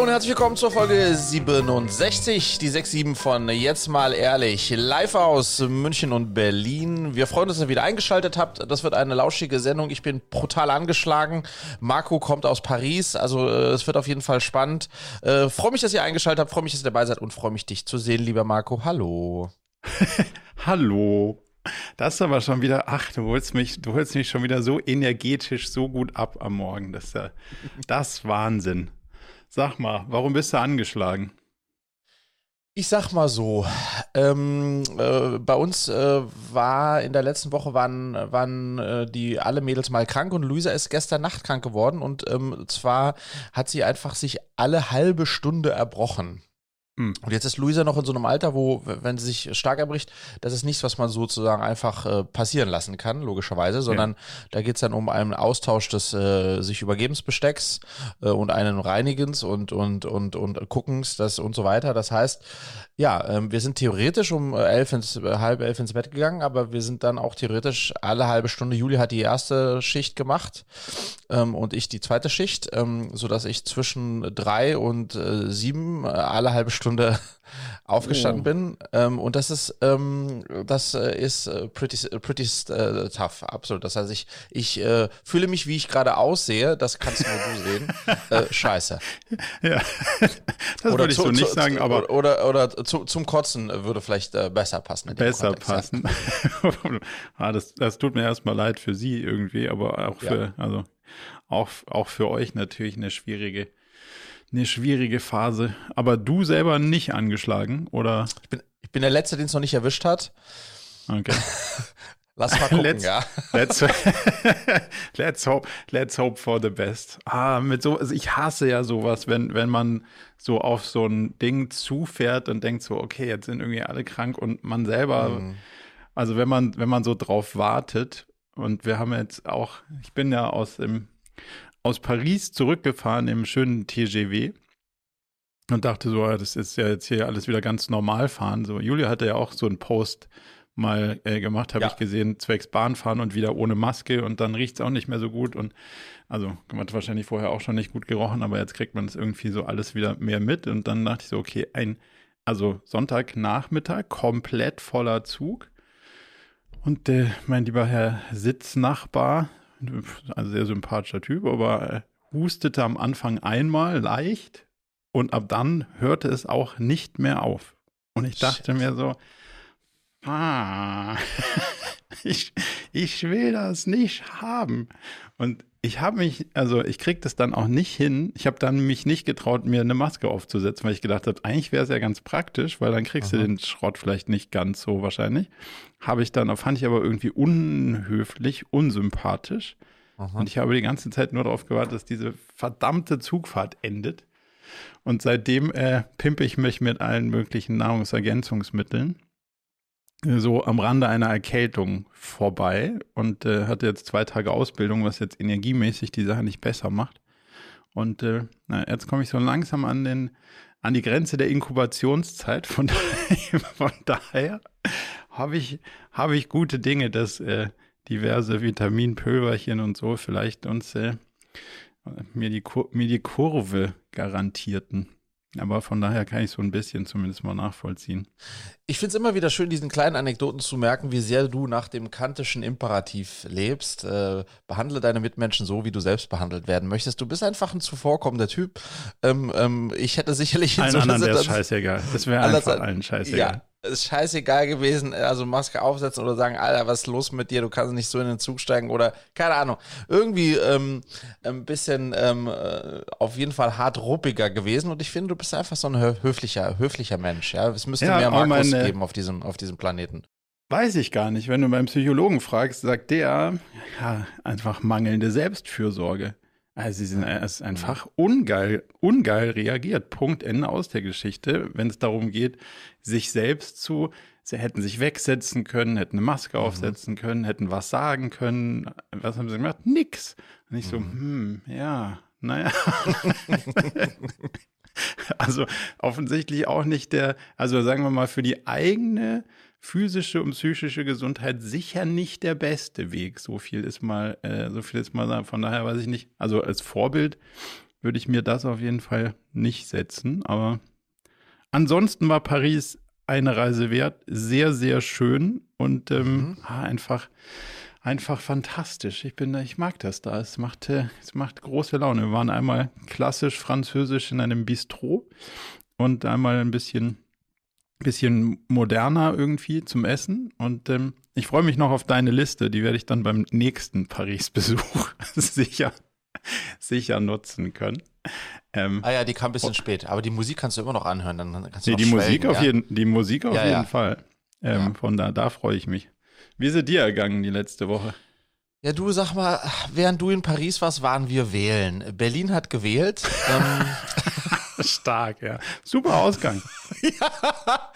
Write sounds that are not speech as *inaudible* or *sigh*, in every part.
Hallo und herzlich willkommen zur Folge 67, die 6-7 von Jetzt mal ehrlich, live aus München und Berlin. Wir freuen uns, dass ihr wieder eingeschaltet habt. Das wird eine lauschige Sendung. Ich bin brutal angeschlagen. Marco kommt aus Paris, also äh, es wird auf jeden Fall spannend. Äh, freue mich, dass ihr eingeschaltet habt, freue mich, dass ihr dabei seid und freue mich, dich zu sehen, lieber Marco. Hallo. *laughs* Hallo. Das ist aber schon wieder, ach, du holst mich, du holst mich schon wieder so energetisch, so gut ab am Morgen. Das ist ja, das ist Wahnsinn. Sag mal, warum bist du angeschlagen? Ich sag mal so, ähm, äh, bei uns äh, war in der letzten Woche waren, waren äh, die alle Mädels mal krank und Luisa ist gestern Nacht krank geworden und ähm, zwar hat sie einfach sich alle halbe Stunde erbrochen. Hm. Und jetzt ist Luisa noch in so einem Alter, wo, wenn sie sich stark erbricht, das ist nichts, was man sozusagen einfach äh, passieren lassen kann, logischerweise, sondern ja. da geht es dann um einen Austausch des äh, sich Übergebensbestecks äh, und einen Reinigens und, und, und, und Guckens das und so weiter. Das heißt, ja, ähm, wir sind theoretisch um elf ins, äh, halb elf ins Bett gegangen, aber wir sind dann auch theoretisch alle halbe Stunde. Juli hat die erste Schicht gemacht ähm, und ich die zweite Schicht, ähm, sodass ich zwischen drei und äh, sieben äh, alle halbe Stunde *laughs* aufgestanden oh. bin. Ähm, und das ist, ähm, das äh, ist äh, pretty, pretty uh, tough, absolut. Das heißt, ich, ich äh, fühle mich, wie ich gerade aussehe, das kannst nur du sehen. *laughs* Äh, scheiße. Ja, das würde ich zu, so nicht zu, sagen, aber. Oder, oder zu, zum Kotzen würde vielleicht äh, besser passen. Besser Kontext, passen. Ja. *laughs* ah, das, das tut mir erstmal leid für sie irgendwie, aber auch für, ja. also auch, auch für euch natürlich eine schwierige eine schwierige Phase. Aber du selber nicht angeschlagen, oder? Ich bin, ich bin der Letzte, den es noch nicht erwischt hat. Okay. *laughs* Lass mal gucken, let's, ja. Let's, *laughs* let's, hope, let's hope for the best. Ah, mit so, also ich hasse ja sowas, wenn, wenn man so auf so ein Ding zufährt und denkt so, okay, jetzt sind irgendwie alle krank und man selber, mm. also wenn man, wenn man so drauf wartet und wir haben jetzt auch, ich bin ja aus dem aus Paris zurückgefahren im schönen TGW und dachte so, das ist ja jetzt hier alles wieder ganz normal fahren. So, Julia hatte ja auch so einen Post mal äh, gemacht, habe ja. ich gesehen, zwecks Bahnfahren und wieder ohne Maske und dann riecht es auch nicht mehr so gut und also man hat wahrscheinlich vorher auch schon nicht gut gerochen, aber jetzt kriegt man es irgendwie so alles wieder mehr mit und dann dachte ich so, okay, ein, also Sonntagnachmittag, komplett voller Zug und äh, mein lieber Herr Sitznachbar, ein sehr sympathischer Typ, aber hustete am Anfang einmal leicht und ab dann hörte es auch nicht mehr auf. Und ich dachte Shit. mir so, ah, *laughs* ich, ich will das nicht haben. Und ich habe mich, also ich kriege das dann auch nicht hin. Ich habe dann mich nicht getraut, mir eine Maske aufzusetzen, weil ich gedacht habe, eigentlich wäre es ja ganz praktisch, weil dann kriegst Aha. du den Schrott vielleicht nicht ganz so wahrscheinlich. Habe ich dann, fand ich aber irgendwie unhöflich, unsympathisch. Aha. Und ich habe die ganze Zeit nur darauf gewartet, dass diese verdammte Zugfahrt endet. Und seitdem äh, pimpe ich mich mit allen möglichen Nahrungsergänzungsmitteln so am Rande einer Erkältung vorbei und äh, hatte jetzt zwei Tage Ausbildung, was jetzt energiemäßig die Sache nicht besser macht. Und äh, na, jetzt komme ich so langsam an den an die Grenze der Inkubationszeit. Von daher, *laughs* von daher habe ich habe ich gute Dinge, dass äh, diverse Vitaminpülverchen und so vielleicht uns äh, mir die mir die Kurve garantierten. Aber von daher kann ich so ein bisschen zumindest mal nachvollziehen. Ich finde es immer wieder schön, diesen kleinen Anekdoten zu merken, wie sehr du nach dem kantischen Imperativ lebst. Äh, behandle deine Mitmenschen so, wie du selbst behandelt werden möchtest. Du bist einfach ein zuvorkommender Typ. Ähm, ähm, ich hätte sicherlich in Allen so anderen wäre scheißegal. Das wäre einfach allen scheißegal. Ja, ist scheißegal gewesen, also Maske aufsetzen oder sagen, Alter, was ist los mit dir? Du kannst nicht so in den Zug steigen oder keine Ahnung. Irgendwie ähm, ein bisschen ähm, äh, auf jeden Fall hart ruppiger gewesen und ich finde, du bist einfach so ein höflicher, höflicher Mensch. Ja, es müsste ja, mehr Markus meine, geben auf diesem, auf diesem Planeten. Weiß ich gar nicht. Wenn du beim Psychologen fragst, sagt der, ja, einfach mangelnde Selbstfürsorge. Also sie sind ist einfach ungeil, ungeil reagiert. Punkt Ende aus der Geschichte, wenn es darum geht, sich selbst zu, sie hätten sich wegsetzen können, hätten eine Maske mhm. aufsetzen können, hätten was sagen können. Was haben sie gemacht? Nix. Und ich so, mhm. hm, ja, naja. *laughs* also offensichtlich auch nicht der, also sagen wir mal, für die eigene physische und psychische Gesundheit sicher nicht der beste Weg. So viel ist mal, äh, so viel ist mal, von daher weiß ich nicht. Also als Vorbild würde ich mir das auf jeden Fall nicht setzen. Aber ansonsten war Paris eine Reise wert, sehr, sehr schön und ähm, mhm. Ah, einfach, einfach fantastisch. Ich bin, ich mag das da. Es macht, äh, es macht große Laune. Wir waren einmal klassisch französisch in einem Bistro und einmal ein bisschen, bisschen moderner irgendwie zum Essen. Und ähm, ich freue mich noch auf deine Liste. Die werde ich dann beim nächsten Paris-Besuch *laughs* sicher, sicher nutzen können. Ähm, ah ja, die kam ein bisschen oh. spät, aber die Musik kannst du immer noch anhören. Dann kannst du nee, die, Musik ja? auf jeden, die Musik auf ja, jeden ja. Fall. Ähm, ja. Von da, da freue ich mich. Wie ist es dir ergangen die letzte Woche? Ja, du sag mal, während du in Paris warst, waren wir wählen. Berlin hat gewählt. ähm, *laughs* Stark, ja. Super Ausgang. *laughs* ja.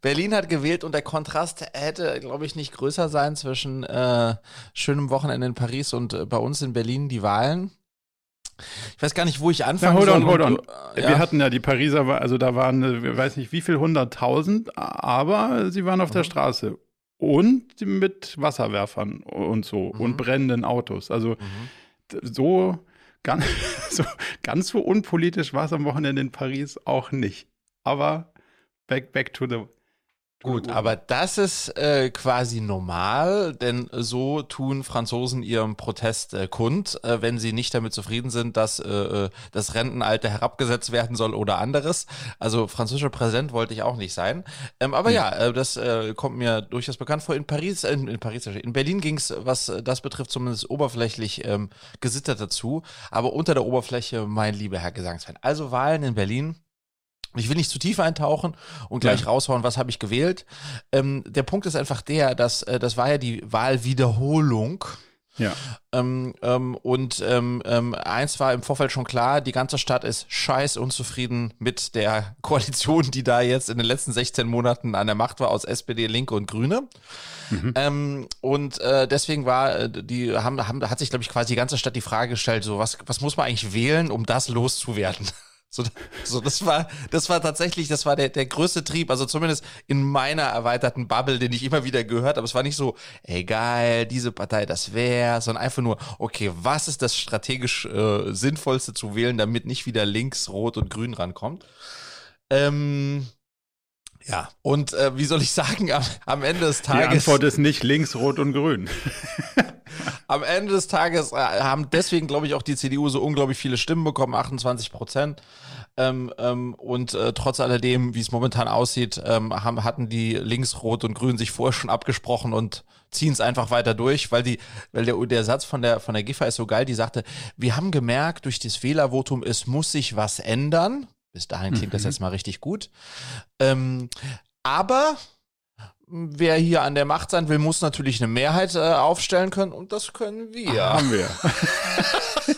Berlin hat gewählt und der Kontrast hätte, glaube ich, nicht größer sein zwischen äh, schönem Wochenende in Paris und äh, bei uns in Berlin die Wahlen. Ich weiß gar nicht, wo ich anfangen ja, hold on, hold on. Ja. Wir hatten ja die Pariser, also da waren, ich äh, weiß nicht wie viel, hunderttausend, aber sie waren auf mhm. der Straße. Und mit Wasserwerfern und so mhm. und brennenden Autos. Also mhm. so, ganz, *laughs* so ganz so unpolitisch war es am Wochenende in Paris auch nicht. Aber back, back to the Gut, aber das ist äh, quasi normal, denn so tun Franzosen ihrem Protest äh, kund, äh, wenn sie nicht damit zufrieden sind, dass äh, äh, das Rentenalter herabgesetzt werden soll oder anderes. Also französischer Präsident wollte ich auch nicht sein. Ähm, aber ja, ja äh, das kommt mir durchaus bekannt vor. In Paris, äh, in Paris, in Berlin ging es, was das betrifft, zumindest oberflächlich ähm, gesittert dazu. Aber unter der Oberfläche, mein lieber Herr Gesangsfan. Also Wahlen in Berlin ich will nicht zu tief eintauchen und gleich ja. raushauen, was habe ich gewählt. Ähm, der Punkt ist einfach der, dass äh, das war ja die Wahlwiederholung. Ja. Ähm, ähm, und ähm, ähm, eins war im Vorfeld schon klar, die ganze Stadt ist scheiß unzufrieden mit der *laughs* Koalition, die da jetzt in den letzten 16 Monaten an der Macht war aus SPD, Linke und Grüne. Mhm. Ähm, und äh, deswegen war äh, die haben, haben hat sich glaube ich quasi die ganze Stadt die Frage gestellt, so was was muss man eigentlich wählen, um das loszuwerden? *laughs* So, so, das war, das war tatsächlich, das war der, der größte Trieb, also zumindest in meiner erweiterten Bubble, den ich immer wieder gehört habe. Es war nicht so, ey geil, diese Partei, das wäre, sondern einfach nur, okay, was ist das strategisch äh, sinnvollste zu wählen, damit nicht wieder links, rot und grün rankommt? Ähm, ja, und äh, wie soll ich sagen, am, am Ende des Tages. Die Antwort ist nicht links, rot und grün. *laughs* am Ende des Tages äh, haben deswegen, glaube ich, auch die CDU so unglaublich viele Stimmen bekommen, 28 Prozent. Ähm, ähm, und äh, trotz alledem, wie es momentan aussieht, ähm, haben, hatten die Links, Rot und Grün sich vorher schon abgesprochen und ziehen es einfach weiter durch, weil die, weil der, der Satz von der von der GIFA ist so geil, die sagte, wir haben gemerkt, durch das Wählervotum, es muss sich was ändern. Bis dahin klingt mhm. das jetzt mal richtig gut. Ähm, aber wer hier an der Macht sein will, muss natürlich eine Mehrheit äh, aufstellen können und das können wir. Haben wir.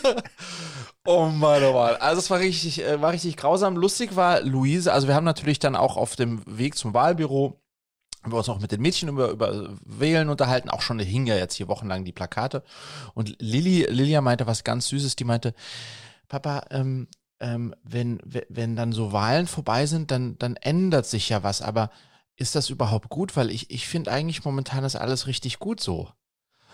*laughs* oh Mann, oh Mann. Also es war richtig, äh, war richtig grausam. Lustig war Luise, also wir haben natürlich dann auch auf dem Weg zum Wahlbüro haben wir uns auch mit den Mädchen über, über Wählen unterhalten, auch schon hingen ja jetzt hier wochenlang die Plakate. Und Lilly, Lilia meinte was ganz Süßes, die meinte, Papa, ähm, ähm, wenn, wenn dann so Wahlen vorbei sind, dann, dann ändert sich ja was. Aber ist das überhaupt gut? Weil ich, ich finde eigentlich momentan ist alles richtig gut so.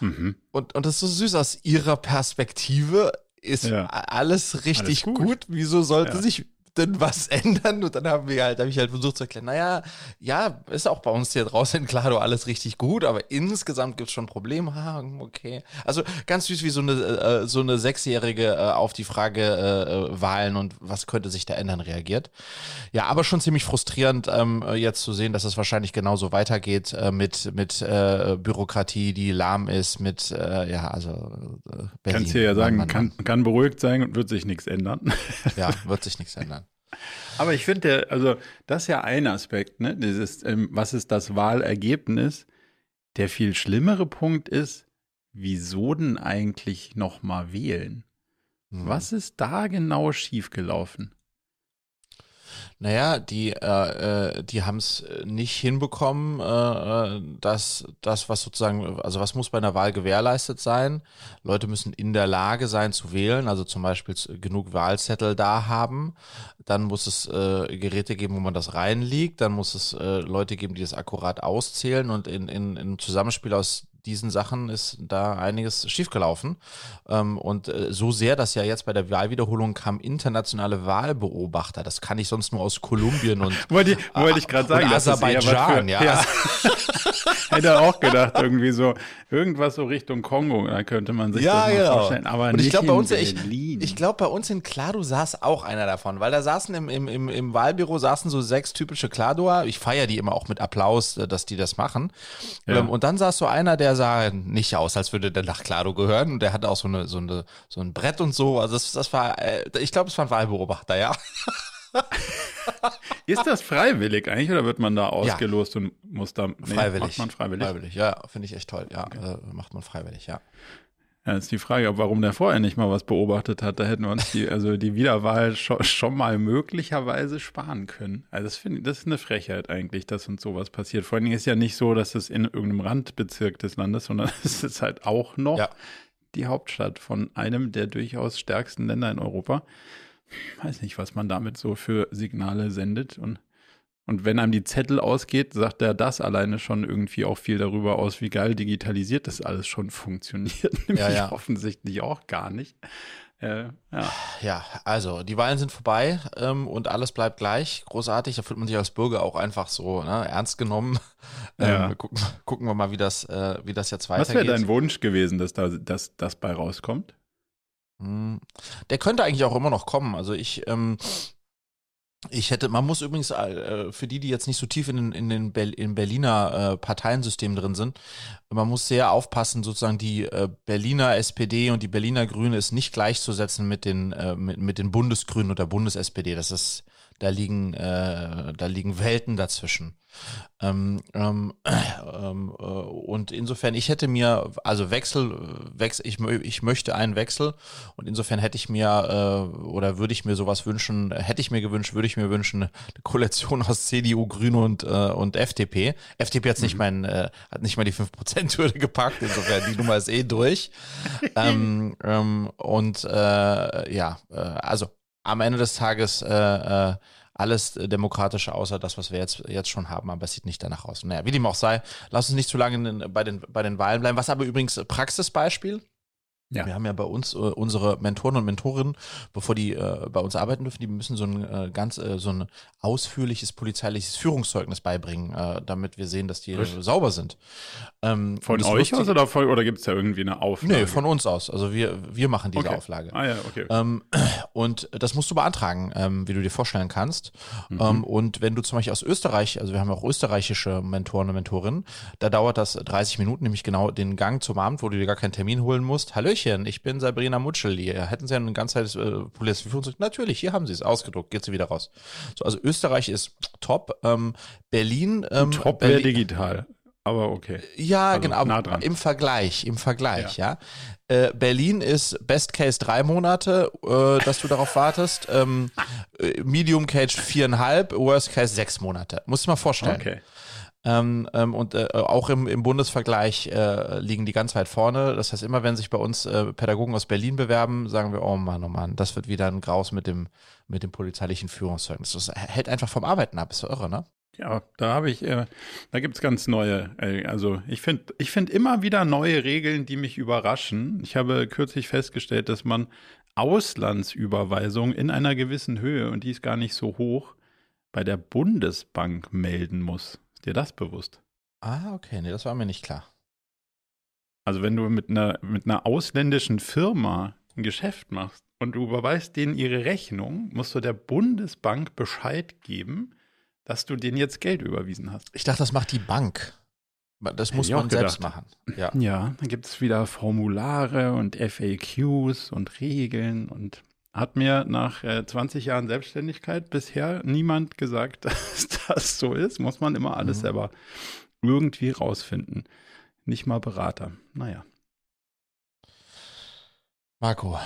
Mhm. Und, und das ist so süß aus ihrer Perspektive. Ist ja. alles richtig alles gut. gut. Wieso sollte ja. sich denn *laughs* was ändern? Und dann haben wir halt, habe ich halt versucht zu erklären, naja, ja, ist auch bei uns hier draußen klar, du alles richtig gut, aber insgesamt gibt es schon Probleme. Ah, okay. Also ganz süß wie so eine, äh, so eine Sechsjährige äh, auf die Frage äh, Wahlen und was könnte sich da ändern reagiert. Ja, aber schon ziemlich frustrierend, ähm, jetzt zu sehen, dass es wahrscheinlich genauso weitergeht äh, mit, mit äh, Bürokratie, die lahm ist, mit, äh, ja, also äh, Berlin. Kannst du ja sagen, man, man, kann, kann beruhigt sein und wird sich nichts ändern. Ja, *laughs* wird sich nichts ändern. Aber ich finde, also das ist ja ein Aspekt, ne? Dieses, ähm, was ist das Wahlergebnis? Der viel schlimmere Punkt ist, wieso denn eigentlich noch mal wählen? Mhm. Was ist da genau schiefgelaufen? Naja, die, äh, äh die haben es nicht hinbekommen, äh, äh, dass das, was sozusagen, also was muss bei einer Wahl gewährleistet sein? Leute müssen in der Lage sein zu wählen, also zum Beispiel genug Wahlzettel da haben. Dann muss es äh, Geräte geben, wo man das reinliegt. Dann muss es äh, Leute geben, die das akkurat auszählen und in, in, in Zusammenspiel aus diesen Sachen ist da einiges schiefgelaufen. Ähm, und äh, so sehr, dass ja jetzt bei der Wahlwiederholung kam internationale Wahlbeobachter. Das kann ich sonst nur aus Kolumbien und *laughs* wollte ich, wollte ich gerade sagen, Aserbaidschan, ja. ja. *laughs* Hätte auch gedacht, irgendwie so, irgendwas so Richtung Kongo, da könnte man sich ja, das genau. vorstellen. Aber und ich glaube, bei uns, ich, ich glaube, bei uns in Klado saß auch einer davon, weil da saßen im, im, im, im Wahlbüro saßen so sechs typische Kladoer. Ich feiere die immer auch mit Applaus, äh, dass die das machen. Ja. Ähm, und dann saß so einer, der sah nicht aus, als würde der nach Klado gehören. Und der hatte auch so eine, so eine, so ein Brett und so. Also das, das war, äh, ich glaube, es war ein Wahlbeobachter, ja. *laughs* Ist das freiwillig eigentlich oder wird man da ausgelost ja. und muss da nee, freiwillig macht man freiwillig? Freiwillig, ja, finde ich echt toll. Ja, okay. äh, macht man freiwillig, ja. Ja, ist die Frage, warum der vorher nicht mal was beobachtet hat. Da hätten wir uns die, *laughs* also die Wiederwahl schon, schon mal möglicherweise sparen können. Also das finde ich, das ist eine Frechheit eigentlich, dass uns sowas passiert. Vor allen Dingen ist ja nicht so, dass es in irgendeinem Randbezirk des Landes, sondern *laughs* es ist halt auch noch ja. die Hauptstadt von einem der durchaus stärksten Länder in Europa weiß nicht, was man damit so für Signale sendet. Und, und wenn einem die Zettel ausgeht, sagt er das alleine schon irgendwie auch viel darüber aus, wie geil digitalisiert das alles schon funktioniert. *laughs* Nämlich ja, ja. offensichtlich auch gar nicht. Äh, ja. ja. also die Wahlen sind vorbei ähm, und alles bleibt gleich. Großartig, da fühlt man sich als Bürger auch einfach so ne, ernst genommen. *laughs* Ähm, ja. gucken, gucken, wir mal, wie das, äh, wie das jetzt weitergeht. Was wäre dein Wunsch gewesen, dass da dass das bei rauskommt? Hm. Der könnte eigentlich auch immer noch kommen. Also ich, ähm, ich hätte, man muss übrigens äh, für die, die jetzt nicht so tief in den, in den Ber in Berliner äh, Parteiensystem drin sind, man muss sehr aufpassen, sozusagen die äh, Berliner SPD und die Berliner Grüne ist nicht gleichzusetzen mit den, äh, mit, mit den Bundesgrünen oder Bundes-SPD. Das ist, da liegen, äh, da liegen Welten dazwischen. Ähm, ähm, ähm, äh, und insofern, ich hätte mir, also Wechsel, Wechsel ich, ich möchte einen Wechsel und insofern hätte ich mir äh, oder würde ich mir sowas wünschen, hätte ich mir gewünscht, würde ich mir wünschen, eine Koalition aus CDU, Grüne und, äh, und FDP. FDP hat mhm. nicht mein, äh, hat nicht mal die 5%-Hürde gepackt, insofern die Nummer ist eh durch. *laughs* ähm, ähm, und äh, ja, äh, also am Ende des Tages äh, äh, alles demokratisch außer das, was wir jetzt, jetzt schon haben, aber es sieht nicht danach aus. Naja, wie dem auch sei, lass uns nicht zu lange bei, den, bei den Wahlen bleiben. Was aber übrigens Praxisbeispiel, ja. Wir haben ja bei uns äh, unsere Mentoren und Mentorinnen, bevor die äh, bei uns arbeiten dürfen, die müssen so ein äh, ganz äh, so ein ausführliches polizeiliches Führungszeugnis beibringen, äh, damit wir sehen, dass die Richtig. sauber sind. Ähm, von euch aus oder, oder gibt es da irgendwie eine Auflage? Nee, von uns aus. Also wir, wir machen diese okay. Auflage. Ah ja, okay. Ähm, *clears throat* und das musst du beantragen, ähm, wie du dir vorstellen kannst. Mhm. Ähm, und wenn du zum Beispiel aus Österreich, also wir haben auch österreichische Mentoren und Mentorinnen, da dauert das 30 Minuten, nämlich genau den Gang zum Abend, wo du dir gar keinen Termin holen musst. Hallöchen Hallöchen, ich bin Sabrina Mutschel. Hier hätten Sie ein ganzheitliches äh, Polizeiführungszeug? Natürlich, hier haben Sie es ausgedruckt. Geht sie wieder raus. So, also Österreich ist top. Ähm, Berlin. Ähm, top wäre digital. Aber okay. Ja, also genau. Nah dran. Im Vergleich, im Vergleich, ja. ja. Äh, Berlin ist Best Case drei Monate, äh, dass du darauf wartest. Ähm, äh, Medium Cage viereinhalb, Worst Case sechs Monate. Muss du mal vorstellen. Okay. Ähm, ähm, und äh, auch im, im Bundesvergleich äh, liegen die ganz weit vorne. Das heißt, immer wenn sich bei uns äh, Pädagogen aus Berlin bewerben, sagen wir, oh Mann, oh Mann, das wird wieder ein Graus mit dem, mit dem polizeilichen Führungszeugnis. Das hält einfach vom Arbeiten ab, ist so irre, ne? Ja, da habe ich, äh, da gibt es ganz neue, äh, also ich finde ich find immer wieder neue Regeln, die mich überraschen. Ich habe kürzlich festgestellt, dass man Auslandsüberweisungen in einer gewissen Höhe, und die ist gar nicht so hoch, bei der Bundesbank melden muss dir das bewusst? Ah, okay, nee, das war mir nicht klar. Also wenn du mit einer, mit einer ausländischen Firma ein Geschäft machst und du überweist denen ihre Rechnung, musst du der Bundesbank Bescheid geben, dass du denen jetzt Geld überwiesen hast. Ich dachte, das macht die Bank. Das muss man selbst machen. Ja, ja dann gibt es wieder Formulare und FAQs und Regeln und hat mir nach äh, 20 Jahren Selbstständigkeit bisher niemand gesagt, *laughs* dass das so ist. Muss man immer alles mhm. selber irgendwie rausfinden. Nicht mal Berater. Naja. Marco.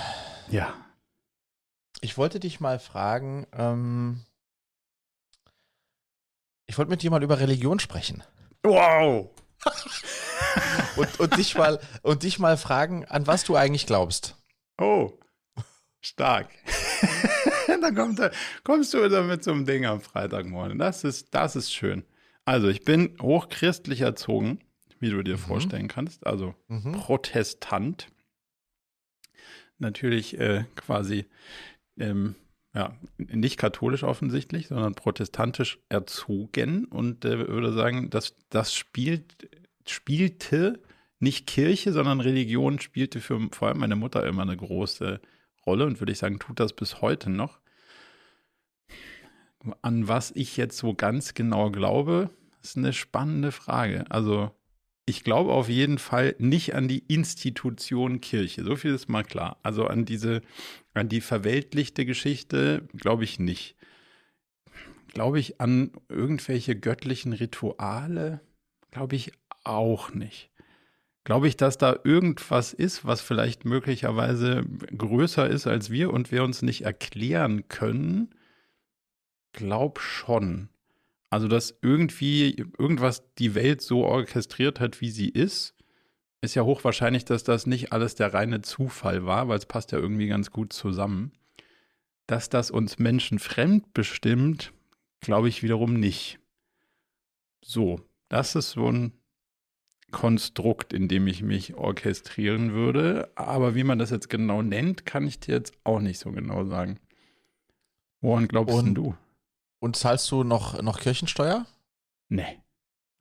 Ja. Ich wollte dich mal fragen, ähm, ich wollte mit dir mal über Religion sprechen. Wow! *laughs* und, und, dich mal, und dich mal fragen, an was du eigentlich glaubst. Oh. Stark. *laughs* Dann kommt, kommst du wieder mit so einem Ding am Freitagmorgen. Das ist, das ist schön. Also, ich bin hochchristlich erzogen. Wie du dir mhm. vorstellen kannst. Also mhm. Protestant. Natürlich äh, quasi ähm, ja, nicht katholisch offensichtlich, sondern protestantisch erzogen und äh, würde sagen, dass das spielt, spielte nicht Kirche, sondern Religion spielte für vor allem meine Mutter immer eine große Rolle und würde ich sagen, tut das bis heute noch. An was ich jetzt so ganz genau glaube, ist eine spannende Frage. Also ich glaube auf jeden Fall nicht an die Institution Kirche. So viel ist mal klar. Also an diese, an die verweltlichte Geschichte glaube ich nicht. Glaube ich an irgendwelche göttlichen Rituale? Glaube ich auch nicht. Glaube ich, dass da irgendwas ist, was vielleicht möglicherweise größer ist als wir und wir uns nicht erklären können? Glaub schon. Also, dass irgendwie irgendwas die Welt so orchestriert hat, wie sie ist, ist ja hochwahrscheinlich, dass das nicht alles der reine Zufall war, weil es passt ja irgendwie ganz gut zusammen. Dass das uns Menschen fremd bestimmt, glaube ich wiederum nicht. So, das ist so ein Konstrukt, in dem ich mich orchestrieren würde. Aber wie man das jetzt genau nennt, kann ich dir jetzt auch nicht so genau sagen. Woran glaubst Und du? Und zahlst du noch, noch Kirchensteuer? Nee.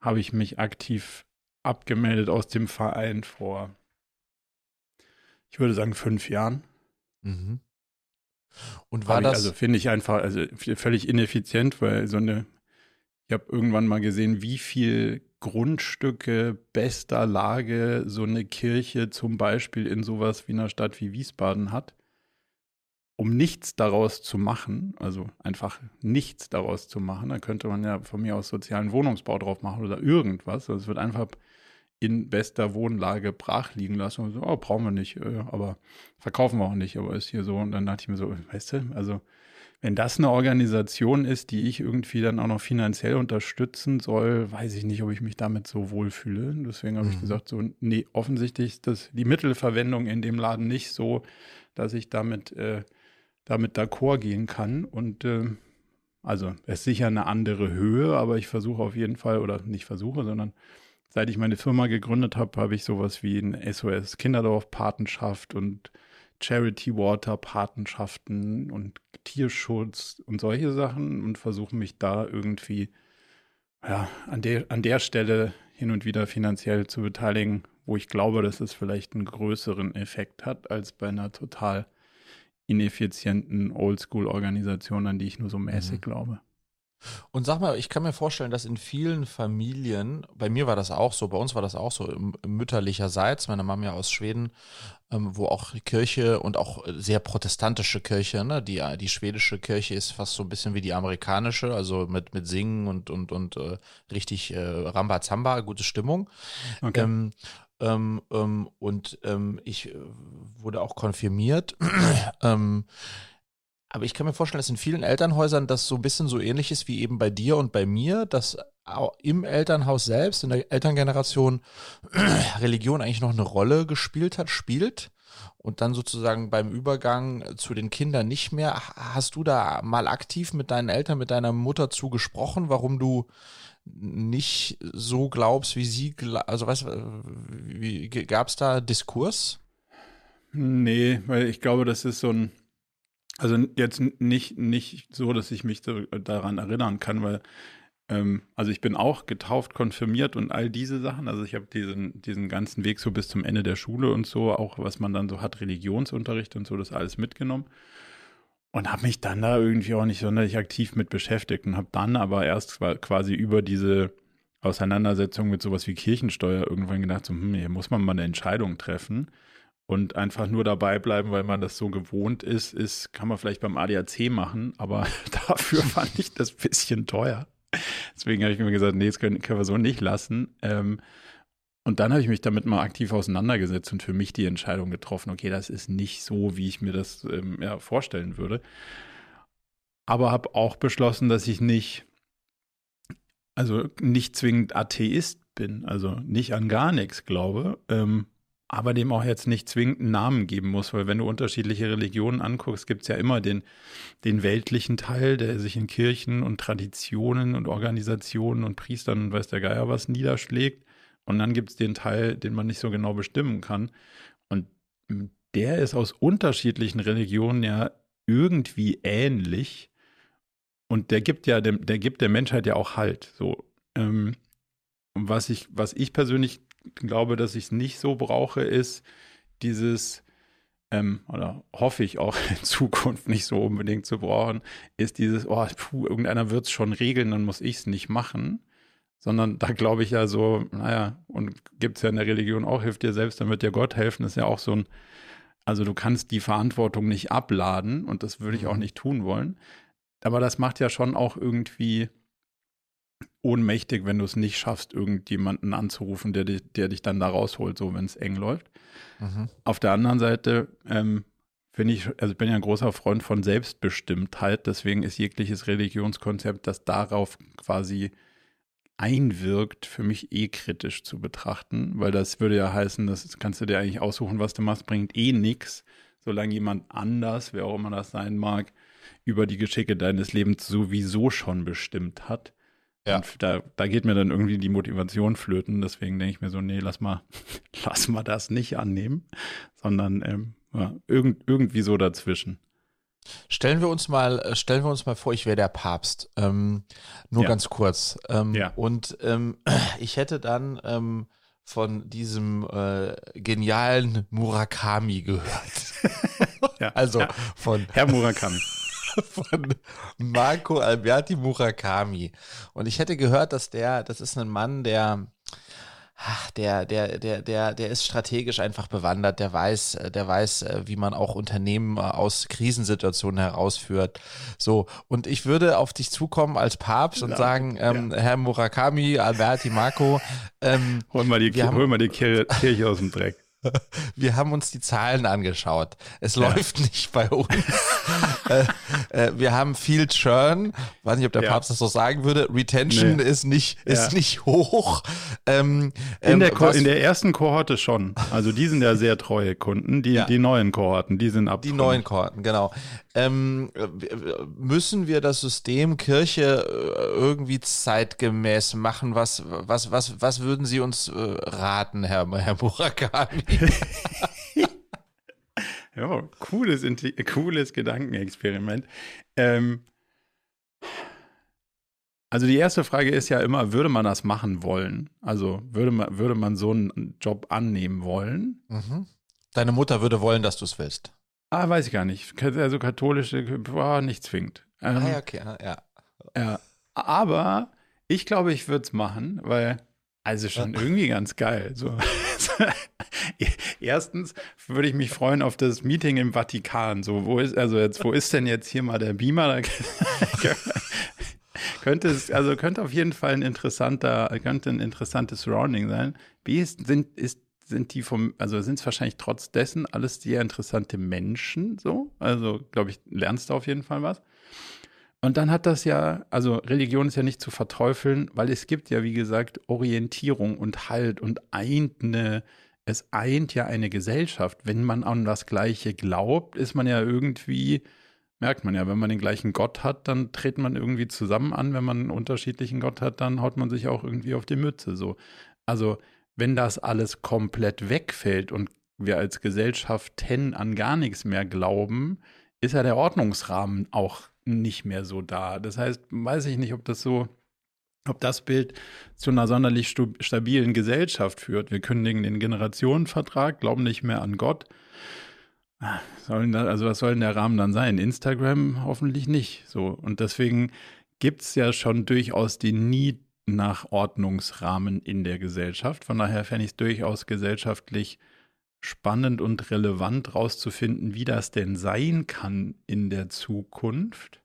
Habe ich mich aktiv abgemeldet aus dem Verein vor, ich würde sagen, fünf Jahren. Mhm. Und war das. also finde ich einfach, also völlig ineffizient, weil so eine, ich habe irgendwann mal gesehen, wie viel Grundstücke bester Lage so eine Kirche zum Beispiel in sowas wie einer Stadt wie Wiesbaden hat um nichts daraus zu machen, also einfach nichts daraus zu machen, da könnte man ja von mir aus sozialen Wohnungsbau drauf machen oder irgendwas. Also es wird einfach in bester Wohnlage brach liegen lassen und so, oh, brauchen wir nicht, äh, aber verkaufen wir auch nicht, aber ist hier so. Und dann dachte ich mir so, weißt du, also wenn das eine Organisation ist, die ich irgendwie dann auch noch finanziell unterstützen soll, weiß ich nicht, ob ich mich damit so wohlfühle. Deswegen habe mhm. ich gesagt, so, nee, offensichtlich ist das die Mittelverwendung in dem Laden nicht so, dass ich damit äh, damit d'accord gehen kann. Und äh, also es ist sicher eine andere Höhe, aber ich versuche auf jeden Fall, oder nicht versuche, sondern seit ich meine Firma gegründet habe, habe ich sowas wie ein SOS Kinderdorf Patenschaft und Charity Water Patenschaften und Tierschutz und solche Sachen und versuche mich da irgendwie ja, an der, an der Stelle hin und wieder finanziell zu beteiligen, wo ich glaube, dass es vielleicht einen größeren Effekt hat als bei einer total ineffizienten Oldschool-Organisationen, an die ich nur so mäßig mhm. glaube. Und sag mal, ich kann mir vorstellen, dass in vielen Familien, bei mir war das auch so, bei uns war das auch so, mütterlicherseits, meine Mama ja aus Schweden, ähm, wo auch Kirche und auch sehr protestantische Kirche, ne, die, die schwedische Kirche ist fast so ein bisschen wie die amerikanische, also mit, mit Singen und, und, und äh, richtig äh, Rambazamba, gute Stimmung. Okay. Ähm, ähm, ähm, und ähm, ich äh, wurde auch konfirmiert. *clears throat* Aber ich kann mir vorstellen, dass in vielen Elternhäusern das so ein bisschen so ähnlich ist wie eben bei dir und bei mir, dass im Elternhaus selbst, in der Elterngeneration, *clears throat* Religion eigentlich noch eine Rolle gespielt hat, spielt und dann sozusagen beim Übergang zu den Kindern nicht mehr. Hast du da mal aktiv mit deinen Eltern, mit deiner Mutter zugesprochen, warum du nicht so glaubst, wie sie, also weißt du, gab es da Diskurs? Nee, weil ich glaube, das ist so ein, also jetzt nicht, nicht so, dass ich mich so daran erinnern kann, weil, ähm, also ich bin auch getauft, konfirmiert und all diese Sachen. Also ich habe diesen, diesen ganzen Weg so bis zum Ende der Schule und so, auch was man dann so hat, Religionsunterricht und so, das alles mitgenommen. Und habe mich dann da irgendwie auch nicht sonderlich aktiv mit beschäftigt und habe dann aber erst quasi über diese Auseinandersetzung mit sowas wie Kirchensteuer irgendwann gedacht, so, hm, hier muss man mal eine Entscheidung treffen und einfach nur dabei bleiben, weil man das so gewohnt ist, ist, kann man vielleicht beim ADAC machen, aber *laughs* dafür fand ich das bisschen teuer. Deswegen habe ich mir gesagt, nee, das können, können wir so nicht lassen. Ähm, und dann habe ich mich damit mal aktiv auseinandergesetzt und für mich die Entscheidung getroffen, okay, das ist nicht so, wie ich mir das ähm, ja, vorstellen würde. Aber habe auch beschlossen, dass ich nicht, also nicht zwingend Atheist bin, also nicht an gar nichts glaube, ähm, aber dem auch jetzt nicht zwingend einen Namen geben muss, weil wenn du unterschiedliche Religionen anguckst, gibt es ja immer den, den weltlichen Teil, der sich in Kirchen und Traditionen und Organisationen und Priestern und weiß der Geier was niederschlägt. Und dann gibt es den Teil, den man nicht so genau bestimmen kann. Und der ist aus unterschiedlichen Religionen ja irgendwie ähnlich. Und der gibt ja, der, der gibt der Menschheit ja auch Halt. So. Ähm, was ich, was ich persönlich glaube, dass ich es nicht so brauche, ist dieses, ähm, oder hoffe ich auch in Zukunft nicht so unbedingt zu brauchen, ist dieses, oh, puh, irgendeiner wird es schon regeln, dann muss ich es nicht machen. Sondern da glaube ich ja so, naja, und gibt es ja in der Religion auch, hilft dir selbst, dann wird dir Gott helfen, ist ja auch so ein, also du kannst die Verantwortung nicht abladen und das würde ich auch mhm. nicht tun wollen. Aber das macht ja schon auch irgendwie ohnmächtig, wenn du es nicht schaffst, irgendjemanden anzurufen, der, der dich dann da rausholt, so wenn es eng läuft. Mhm. Auf der anderen Seite ähm, finde ich, also ich bin ja ein großer Freund von Selbstbestimmtheit, deswegen ist jegliches Religionskonzept, das darauf quasi einwirkt, für mich eh kritisch zu betrachten, weil das würde ja heißen, das kannst du dir eigentlich aussuchen, was du machst, bringt eh nichts, solange jemand anders, wer auch immer das sein mag, über die Geschicke deines Lebens sowieso schon bestimmt hat. Ja. Und da, da geht mir dann irgendwie die Motivation flöten. Deswegen denke ich mir so, nee, lass mal, *laughs* lass mal das nicht annehmen, sondern ähm, ja, irgend, irgendwie so dazwischen. Stellen wir uns mal, äh, stellen wir uns mal vor, ich wäre der Papst. Ähm, nur ja. ganz kurz. Ähm, ja. Und ähm, *clears throat* ich hätte dann ähm, von diesem äh, genialen Murakami gehört. *laughs* ja. Also von Herr Murakami. *laughs* von Marco Alberti Murakami. Und ich hätte gehört, dass der, das ist ein Mann, der, der, der, der, der, der ist strategisch einfach bewandert, der weiß, der weiß, wie man auch Unternehmen äh, aus Krisensituationen herausführt. So, und ich würde auf dich zukommen als Papst und ja, sagen, ähm, ja. Herr Murakami, Alberti Marco, ähm, hol mal die, hol mal die Kirche aus dem Dreck. *laughs* Wir haben uns die Zahlen angeschaut. Es ja. läuft nicht bei uns. *laughs* äh, äh, wir haben viel Churn. Weiß nicht, ob der ja. Papst das so sagen würde. Retention nee. ist nicht ist ja. nicht hoch. Ähm, in, ähm, der in der ersten Kohorte schon. Also die sind ja sehr treue Kunden. Die, die neuen Kohorten, die sind ab. Die neuen Kohorten, genau. Ähm, müssen wir das System Kirche äh, irgendwie zeitgemäß machen? Was was was was würden Sie uns raten, Herr Herr Murakami? *laughs* ja, cooles, cooles Gedankenexperiment. Ähm, also die erste Frage ist ja immer, würde man das machen wollen? Also würde man, würde man so einen Job annehmen wollen? Mhm. Deine Mutter würde wollen, dass du es willst. Ah, weiß ich gar nicht. Also katholische, boah, nicht zwingend. Ähm, ah, okay, ja. Ja, aber ich glaube, ich würde es machen, weil also schon irgendwie ganz geil. So. *laughs* Erstens würde ich mich freuen auf das Meeting im Vatikan. So, wo ist, also jetzt, wo ist denn jetzt hier mal der Beamer? *laughs* könnte es, also könnte auf jeden Fall ein interessanter, könnte ein interessantes Surrounding sein. Wie ist, sind, ist, sind die vom, also sind es wahrscheinlich trotz dessen alles sehr interessante Menschen, so? Also, glaube ich, lernst du auf jeden Fall was. Und dann hat das ja, also Religion ist ja nicht zu verteufeln, weil es gibt ja, wie gesagt, Orientierung und Halt und eint eine, es eint ja eine Gesellschaft. Wenn man an das Gleiche glaubt, ist man ja irgendwie, merkt man ja, wenn man den gleichen Gott hat, dann tritt man irgendwie zusammen an. Wenn man einen unterschiedlichen Gott hat, dann haut man sich auch irgendwie auf die Mütze. So. Also, wenn das alles komplett wegfällt und wir als Gesellschaften an gar nichts mehr glauben, ist ja der Ordnungsrahmen auch nicht mehr so da. Das heißt, weiß ich nicht, ob das so, ob das Bild zu einer sonderlich stabilen Gesellschaft führt. Wir kündigen den Generationenvertrag, glauben nicht mehr an Gott. Ah, sollen da, also was soll denn der Rahmen dann sein? Instagram hoffentlich nicht. So. Und deswegen gibt es ja schon durchaus den Need nach Ordnungsrahmen in der Gesellschaft. Von daher fände ich es durchaus gesellschaftlich spannend und relevant rauszufinden, wie das denn sein kann in der Zukunft.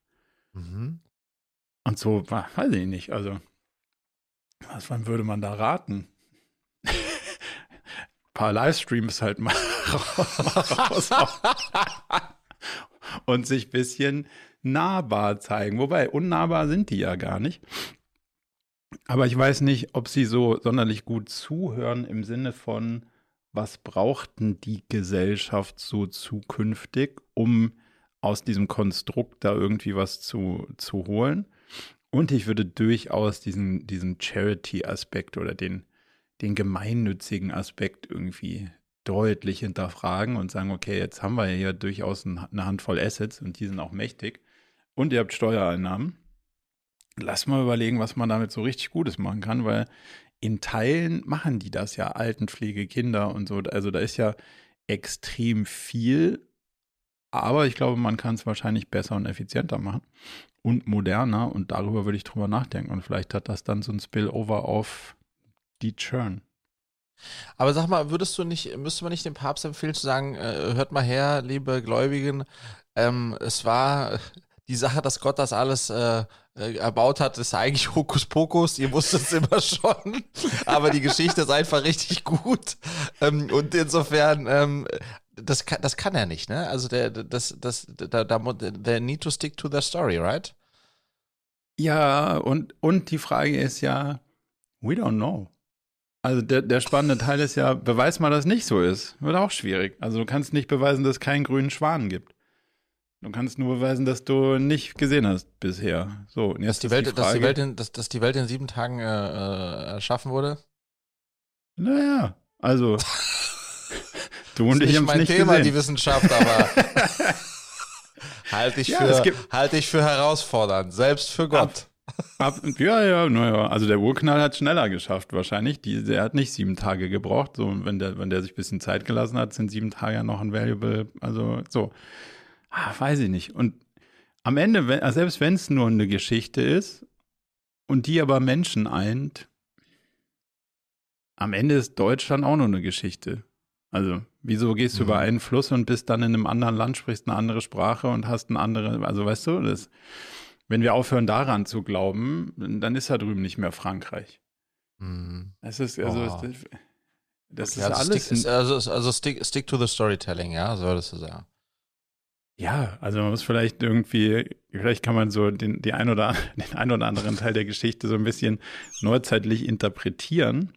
Mhm. Und so, weiß ich nicht, also, was wann würde man da raten? *laughs* Ein paar Livestreams halt mal *laughs* raus und sich ein bisschen nahbar zeigen. Wobei, unnahbar sind die ja gar nicht. Aber ich weiß nicht, ob sie so sonderlich gut zuhören im Sinne von, was braucht denn die Gesellschaft so zukünftig, um aus diesem Konstrukt da irgendwie was zu, zu holen. Und ich würde durchaus diesen, diesen Charity-Aspekt oder den, den gemeinnützigen Aspekt irgendwie deutlich hinterfragen und sagen, okay, jetzt haben wir ja hier durchaus eine Handvoll Assets und die sind auch mächtig und ihr habt Steuereinnahmen. Lass mal überlegen, was man damit so richtig Gutes machen kann, weil in Teilen machen die das ja, Altenpflege, Kinder und so. Also da ist ja extrem viel, aber ich glaube, man kann es wahrscheinlich besser und effizienter machen und moderner und darüber würde ich drüber nachdenken und vielleicht hat das dann so ein Spillover auf die Churn. Aber sag mal, würdest du nicht, müsste man nicht dem Papst empfehlen zu sagen, äh, hört mal her, liebe Gläubigen, ähm, es war *laughs* die Sache, dass Gott das alles äh, äh erbaut hat, ist eigentlich Hokuspokus. Ihr wusstet es immer schon. Aber die Geschichte ist einfach richtig gut. Ähm, und insofern, ähm, das, kann, das kann er nicht, ne? Also der, das, das, da, da, der need to stick to the story, right? Ja, und, und die Frage ist ja, we don't know. Also der, der spannende Teil ist ja, beweis mal, dass es nicht so ist. Wird auch schwierig. Also du kannst nicht beweisen, dass es keinen grünen Schwan gibt. Du kannst nur beweisen, dass du nicht gesehen hast bisher. So, und jetzt dass, die Welt, die dass, die Welt in, dass, dass die Welt in sieben Tagen äh, äh erschaffen wurde? Naja, also *laughs* du und ich haben es nicht Thema, gesehen. die Wissenschaft, aber *laughs* halte ich, ja, für, halt ich für herausfordernd, selbst für Gott. Ab, ab, ja, ja, naja. Also der Urknall hat schneller geschafft wahrscheinlich. Die, der hat nicht sieben Tage gebraucht. So, wenn der, wenn der sich ein bisschen Zeit gelassen hat, sind sieben Tage ja noch ein Valuable. Also so. Ah, weiß ich nicht. Und am Ende, wenn, also selbst wenn es nur eine Geschichte ist und die aber Menschen eint, am Ende ist Deutschland auch nur eine Geschichte. Also, wieso gehst du mhm. über einen Fluss und bist dann in einem anderen Land, sprichst eine andere Sprache und hast eine andere, also weißt du, das, wenn wir aufhören daran zu glauben, dann ist da drüben nicht mehr Frankreich. Mhm. Es ist, also, oh. das, das okay, ist also alles. Stick, also, also stick, stick to the storytelling, ja, so würdest du sagen. Ja, also man muss vielleicht irgendwie, vielleicht kann man so den, die ein oder, *laughs* den ein oder anderen Teil der Geschichte so ein bisschen neuzeitlich interpretieren.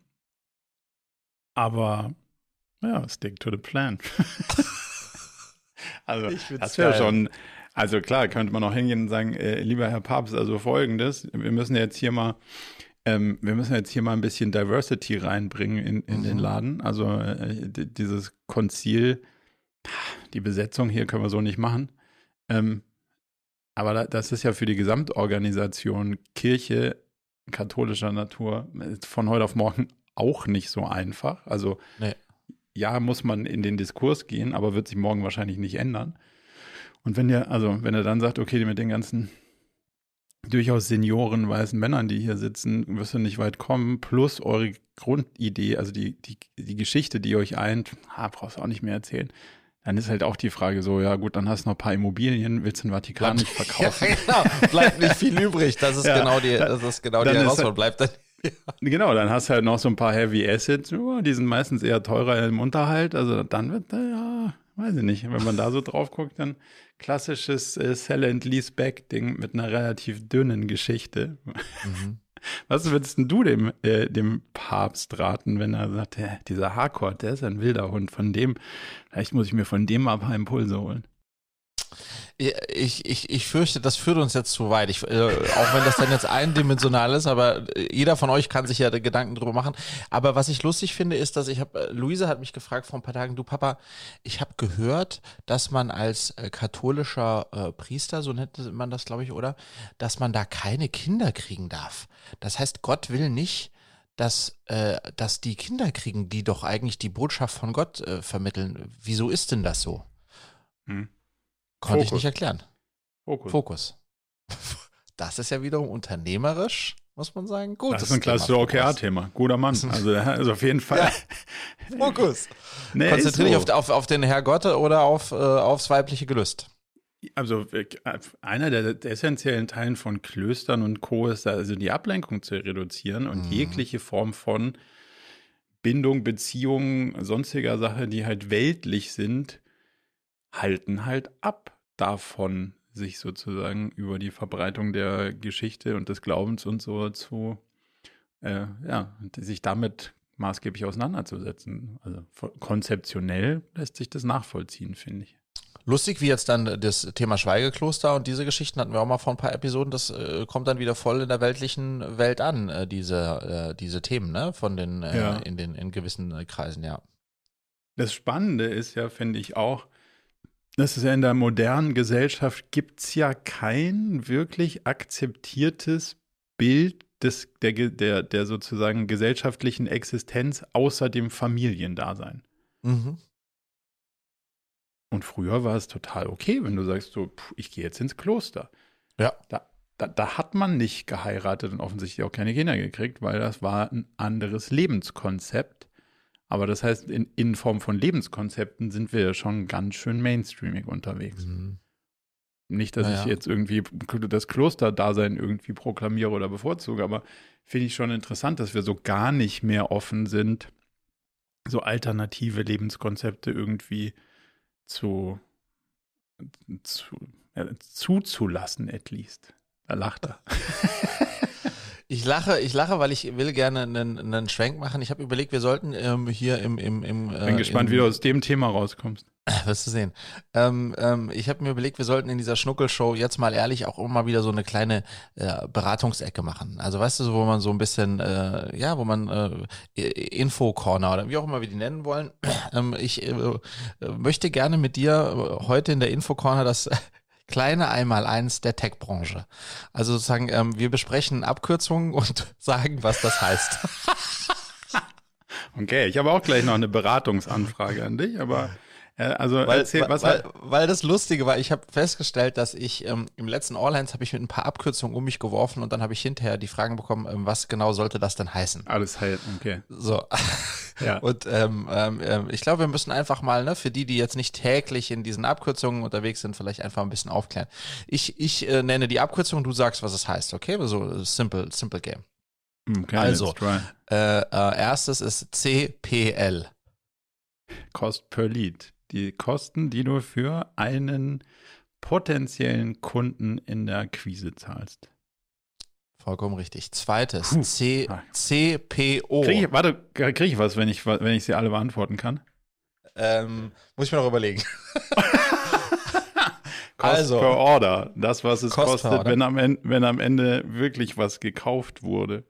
Aber ja, stick to the plan. *laughs* also das wäre schon, also klar, könnte man auch hingehen und sagen, äh, lieber Herr Papst, also folgendes, wir müssen jetzt hier mal, ähm, wir müssen jetzt hier mal ein bisschen Diversity reinbringen in, in mhm. den Laden. Also äh, dieses Konzil die Besetzung hier können wir so nicht machen. Ähm, aber das ist ja für die Gesamtorganisation Kirche katholischer Natur von heute auf morgen auch nicht so einfach. Also nee. ja, muss man in den Diskurs gehen, aber wird sich morgen wahrscheinlich nicht ändern. Und wenn ihr, also wenn er dann sagt, okay, mit den ganzen durchaus Senioren, weißen Männern, die hier sitzen, wirst du nicht weit kommen, plus eure Grundidee, also die, die, die Geschichte, die euch eint, ha, brauchst du auch nicht mehr erzählen dann ist halt auch die Frage so, ja gut, dann hast du noch ein paar Immobilien, willst du den Vatikan nicht *laughs* verkaufen? ja, genau, bleibt nicht viel übrig. Das ist *laughs* ja, genau die, das ist genau die Herausforderung. Bleibt dann, *laughs* ja. Genau, dann hast du halt noch so ein paar Heavy Assets, die sind meistens eher teurer im Unterhalt. Also dann wird, ja, weiß ich nicht, wenn man da so drauf guckt, dann klassisches äh, Sell and Lease Back Ding mit einer relativ dünnen Geschichte. Mhm. Was würdest du dem, äh, dem Papst raten, wenn er sagt, dieser Harcourt, der ist ein wilder Hund, von dem, vielleicht muss ich mir von dem mal ein paar Impulse holen? Ich, ich, ich fürchte, das führt uns jetzt zu weit. Ich, äh, auch wenn das dann jetzt eindimensional ist, aber jeder von euch kann sich ja Gedanken drüber machen. Aber was ich lustig finde, ist, dass ich habe, äh, Luise hat mich gefragt vor ein paar Tagen, du Papa, ich habe gehört, dass man als äh, katholischer äh, Priester, so nennt man das, glaube ich, oder, dass man da keine Kinder kriegen darf. Das heißt, Gott will nicht, dass, äh, dass die Kinder kriegen, die doch eigentlich die Botschaft von Gott äh, vermitteln. Wieso ist denn das so? Hm. Konnte Fokus. ich nicht erklären. Fokus. Fokus. *laughs* Das ist ja wiederum unternehmerisch, muss man sagen. Gut. Das ist ein klassisches OKR-Thema. Guter Mann. *laughs* Also, also auf jeden Fall. Ja. *laughs* Fokus. nee, Konzentriere dich so. auf, auf, auf den Herrgott oder auf, äh, aufs weibliche Gelüst. Also einer der, der, essentiellen Teilen von Klöstern und Co. ist also die Ablenkung zu reduzieren und mhm. jegliche Form von Bindung, Beziehung, sonstiger Sache, die halt weltlich sind, halten halt ab davon, sich sozusagen über die Verbreitung der Geschichte und des Glaubens und so zu, äh, ja, sich damit maßgeblich auseinanderzusetzen. Also konzeptionell lässt sich das nachvollziehen, finde ich. Lustig, wie jetzt dann das Thema Schweigekloster und diese Geschichten hatten wir auch mal vor ein paar Episoden. Das äh, kommt dann wieder voll in der weltlichen Welt an, äh, diese, äh, diese Themen, ne? Von den, äh, ja. in den, in gewissen Kreisen, ja. Das Spannende ist ja, finde ich auch, dass es ja in der modernen Gesellschaft gibt es ja kein wirklich akzeptiertes Bild des, der, der, der sozusagen gesellschaftlichen Existenz außer dem Familiendasein. Mhm. Und früher war es total okay, wenn du sagst, so, pff, ich gehe jetzt ins Kloster. Ja. Da, da, da, hat man nicht geheiratet und offensichtlich auch keine Kinder gekriegt, weil das war ein anderes Lebenskonzept. Aber das heißt, in, in Form von Lebenskonzepten sind wir ja schon ganz schön mainstreamig unterwegs. Mhm. Nicht, dass naja. ich jetzt irgendwie das Klosterdasein irgendwie proklamiere oder bevorzuge, aber finde ich schon interessant, dass wir so gar nicht mehr offen sind, so alternative Lebenskonzepte irgendwie zu, zu äh, zuzulassen, at least. Da lacht er. *laughs* Ich lache, ich lache, weil ich will gerne einen, einen Schwenk machen. Ich habe überlegt, wir sollten ähm, hier im, im, im äh, Bin gespannt, wie du aus dem Thema rauskommst. Wirst du sehen. Ähm, ähm, ich habe mir überlegt, wir sollten in dieser Schnuckelshow jetzt mal ehrlich auch immer wieder so eine kleine äh, Beratungsecke machen. Also weißt du, wo man so ein bisschen, äh, ja, wo man äh, Info-Corner oder wie auch immer wir die nennen wollen. Ähm, ich äh, möchte gerne mit dir heute in der Info-Corner das kleine Einmaleins der Tech-Branche. Also sozusagen, ähm, wir besprechen Abkürzungen und *laughs* sagen, was das heißt. *laughs* okay, ich habe auch gleich noch eine Beratungsanfrage an dich, aber also weil, erzähl, was weil, weil das Lustige war, ich habe festgestellt, dass ich ähm, im letzten All-Hands habe ich mit ein paar Abkürzungen um mich geworfen und dann habe ich hinterher die Fragen bekommen, ähm, was genau sollte das denn heißen? Alles halt, okay. So. *laughs* Ja. Und ähm, ähm, ähm, ich glaube, wir müssen einfach mal, ne, für die, die jetzt nicht täglich in diesen Abkürzungen unterwegs sind, vielleicht einfach ein bisschen aufklären. Ich, ich äh, nenne die Abkürzung, du sagst, was es heißt, okay? So simple, simple game. Okay, also, äh, äh, erstes ist CPL. Cost per Lead die Kosten, die du für einen potenziellen Kunden in der Akquise zahlst. Vollkommen richtig. Zweites, C, CPO. Krieg ich, warte, kriege ich was, wenn ich, wenn ich sie alle beantworten kann? Ähm, muss ich mir noch überlegen. *laughs* Cost also, per Order. Das, was es kostet, wenn am, Ende, wenn am Ende wirklich was gekauft wurde.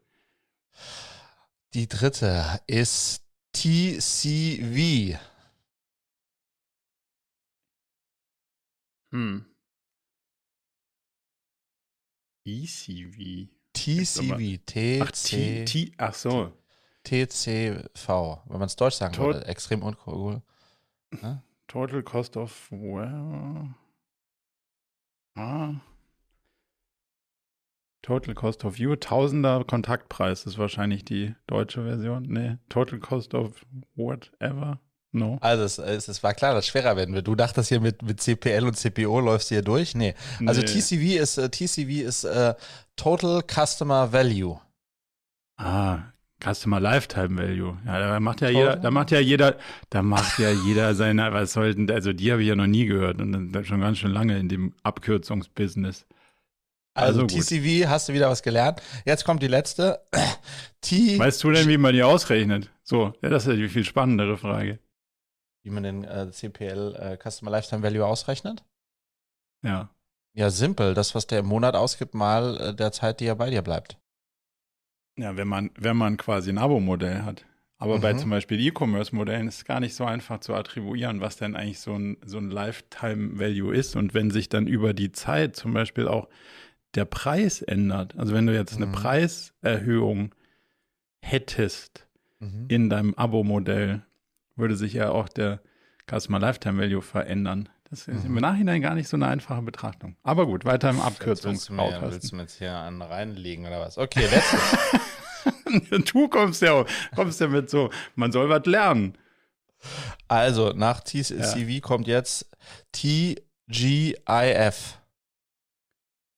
Die dritte ist TCV. Hm. ECV. TCV. T ach, so. TCV. Wenn man es deutsch sagen Tot würde. Extrem uncool. Ja? Total Cost of well. Ah. Total Cost of View. Tausender Kontaktpreis ist wahrscheinlich die deutsche Version. Nee, Total Cost of whatever. No. Also es, es, es, war klar, dass es schwerer werden wird. Du dachtest hier mit, mit CPL und CPO läufst du hier durch? Nee. Also nee. TCV ist, äh, TCV ist äh, Total Customer Value. Ah, Customer Lifetime Value. Ja, da macht ja jeder, da macht ja jeder, da macht ja jeder seine, was sollten, also die habe ich ja noch nie gehört und dann schon ganz schön lange in dem Abkürzungsbusiness. Also, also TCV hast du wieder was gelernt. Jetzt kommt die letzte. *clears throat* T weißt du denn, wie man die ausrechnet? So, ja, das ist ja die viel spannendere Frage wie man den äh, CPL äh, Customer Lifetime Value ausrechnet? Ja. Ja, simpel. Das, was der im Monat ausgibt, mal äh, der Zeit, die er bei dir bleibt. Ja, wenn man, wenn man quasi ein Abo-Modell hat. Aber mhm. bei zum Beispiel E-Commerce-Modellen ist es gar nicht so einfach zu attribuieren, was denn eigentlich so ein, so ein Lifetime-Value ist. Und wenn sich dann über die Zeit zum Beispiel auch der Preis ändert, also wenn du jetzt eine mhm. Preiserhöhung hättest mhm. in deinem Abo-Modell, würde sich ja auch der Customer Lifetime Value verändern. Das ist mhm. im Nachhinein gar nicht so eine einfache Betrachtung. Aber gut, weiter im Abkürzungsbaukasten. Willst, willst du mir jetzt hier einen reinlegen oder was? Okay, letztes. *laughs* du kommst ja, kommst ja mit so, man soll was lernen. Also, nach TCV ja. kommt jetzt TGIF.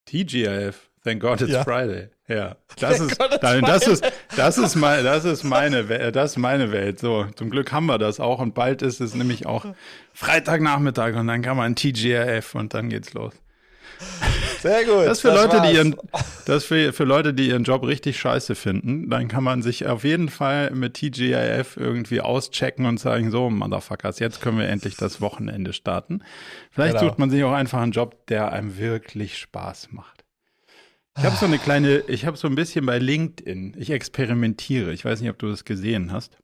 TGIF. Thank God it's ja. Friday. Ja, *laughs* das ist, nein, das ist, das ist mein, das ist meine, das ist meine Welt. So, zum Glück haben wir das auch und bald ist es nämlich auch Freitagnachmittag und dann kann man TGRF und dann geht's los. Sehr gut. Das für, das Leute, die ihren, das für, für Leute, die ihren Job richtig scheiße finden. Dann kann man sich auf jeden Fall mit TGIF irgendwie auschecken und sagen, so, Motherfuckers, jetzt können wir endlich das Wochenende starten. Vielleicht genau. sucht man sich auch einfach einen Job, der einem wirklich Spaß macht. Ich habe so eine kleine, ich habe so ein bisschen bei LinkedIn, ich experimentiere. Ich weiß nicht, ob du das gesehen hast.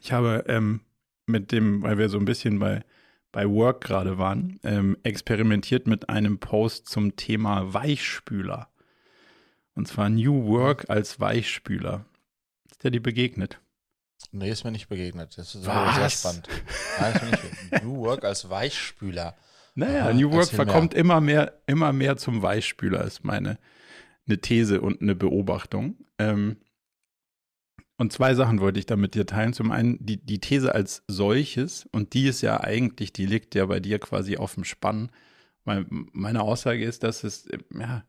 Ich habe ähm, mit dem, weil wir so ein bisschen bei, bei Work gerade waren, ähm, experimentiert mit einem Post zum Thema Weichspüler. Und zwar New Work als Weichspüler. Ist der dir begegnet? Nee, ist mir nicht begegnet. Das ist Was? sehr spannend. Nein, ist mir nicht New Work als Weichspüler. Naja, New Work verkommt mehr. immer mehr, immer mehr zum Weichspüler, ist meine eine These und eine Beobachtung. Ähm, und zwei Sachen wollte ich da mit dir teilen. Zum einen die, die These als solches, und die ist ja eigentlich, die liegt ja bei dir quasi auf dem Spann. Weil meine Aussage ist, dass es ja,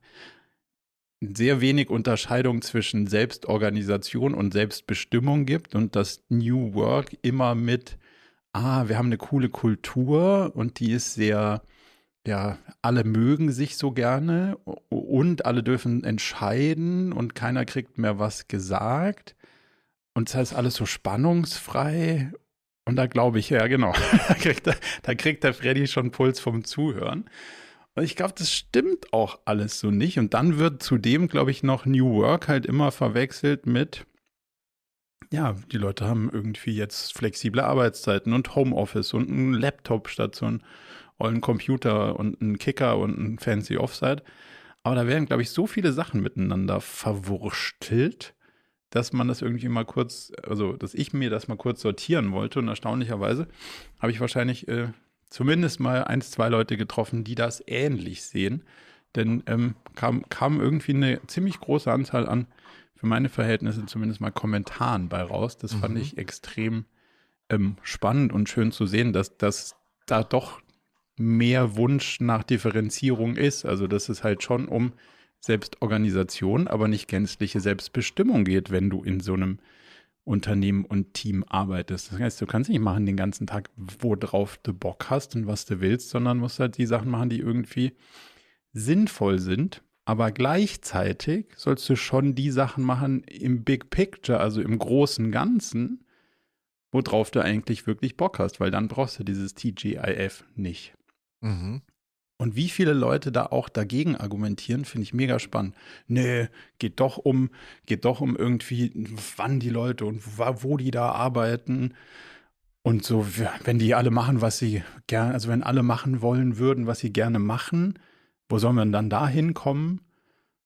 sehr wenig Unterscheidung zwischen Selbstorganisation und Selbstbestimmung gibt und dass New Work immer mit ah, wir haben eine coole Kultur und die ist sehr, ja, alle mögen sich so gerne und alle dürfen entscheiden und keiner kriegt mehr was gesagt. Und das heißt alles so spannungsfrei. Und da glaube ich, ja, genau, *laughs* da kriegt, der, da kriegt der Freddy schon Puls vom Zuhören. Und ich glaube, das stimmt auch alles so nicht. Und dann wird zudem, glaube ich, noch New Work halt immer verwechselt mit, ja, die Leute haben irgendwie jetzt flexible Arbeitszeiten und Homeoffice und einen Laptop statt so einen ollen Computer und einen Kicker und einen fancy Offside. Aber da werden, glaube ich, so viele Sachen miteinander verwurstelt, dass man das irgendwie mal kurz, also dass ich mir das mal kurz sortieren wollte. Und erstaunlicherweise habe ich wahrscheinlich äh, zumindest mal eins, zwei Leute getroffen, die das ähnlich sehen. Denn ähm, kam, kam irgendwie eine ziemlich große Anzahl an für meine Verhältnisse zumindest mal Kommentaren bei raus. Das mhm. fand ich extrem ähm, spannend und schön zu sehen, dass, dass da doch mehr Wunsch nach Differenzierung ist. Also dass es halt schon um Selbstorganisation, aber nicht gänzliche Selbstbestimmung geht, wenn du in so einem Unternehmen und Team arbeitest. Das heißt, du kannst nicht machen den ganzen Tag, worauf du Bock hast und was du willst, sondern musst halt die Sachen machen, die irgendwie sinnvoll sind aber gleichzeitig sollst du schon die Sachen machen im Big Picture, also im großen Ganzen, worauf du eigentlich wirklich Bock hast, weil dann brauchst du dieses TGIF nicht. Mhm. Und wie viele Leute da auch dagegen argumentieren, finde ich mega spannend. Nee, geht doch um, geht doch um irgendwie, wann die Leute und wo die da arbeiten. Und so, wenn die alle machen, was sie gerne, also wenn alle machen wollen würden, was sie gerne machen, wo soll man dann da hinkommen?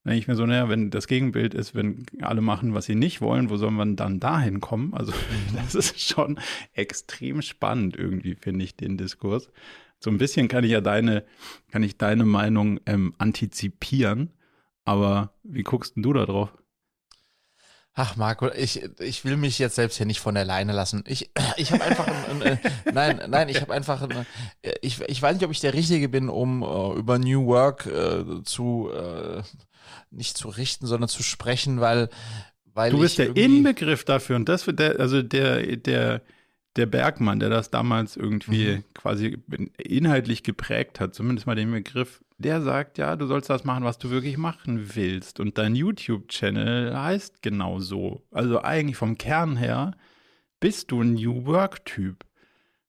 Denke ich mir so, naja, wenn das Gegenbild ist, wenn alle machen, was sie nicht wollen, wo soll man dann da hinkommen? Also, *laughs* das ist schon extrem spannend irgendwie, finde ich, den Diskurs. So ein bisschen kann ich ja deine, kann ich deine Meinung ähm, antizipieren. Aber wie guckst du da drauf? Ach, Marco, ich, ich will mich jetzt selbst hier nicht von der Leine lassen. Ich, *clears throat* ich habe einfach, ein, ein, äh, nein, nein, ich habe einfach, ein, ich, ich weiß nicht, ob ich der Richtige bin, um uh, über New Work uh, zu, uh, nicht zu richten, sondern zu sprechen, weil, weil du bist der Inbegriff dafür und das wird der, also der, der, der Bergmann, der das damals irgendwie mhm. quasi inhaltlich geprägt hat, zumindest mal den Begriff der sagt, ja, du sollst das machen, was du wirklich machen willst. Und dein YouTube-Channel heißt genau so. Also eigentlich vom Kern her bist du ein New Work-Typ.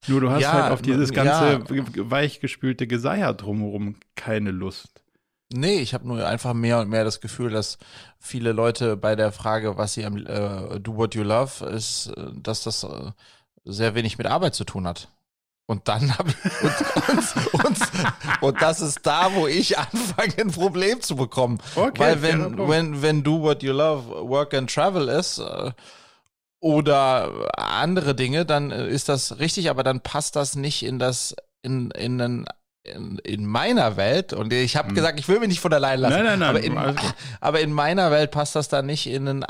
Nur du hast ja, halt auf dieses ganze ja. weichgespülte Geseier drumherum keine Lust. Nee, ich habe nur einfach mehr und mehr das Gefühl, dass viele Leute bei der Frage, was sie am äh, Do What You Love, ist, äh, dass das äh, sehr wenig mit Arbeit zu tun hat. Und dann habe ich und, und, und, und, das ist da, wo ich anfange, ein Problem zu bekommen. Okay, Weil wenn, wenn, wenn do what you love, work and travel ist äh, oder andere Dinge, dann ist das richtig, aber dann passt das nicht in das in, in einen in, in meiner Welt, und ich habe hm. gesagt, ich will mich nicht von allein lassen, nein, nein, nein, aber, in, also. aber in meiner Welt passt das da nicht in einen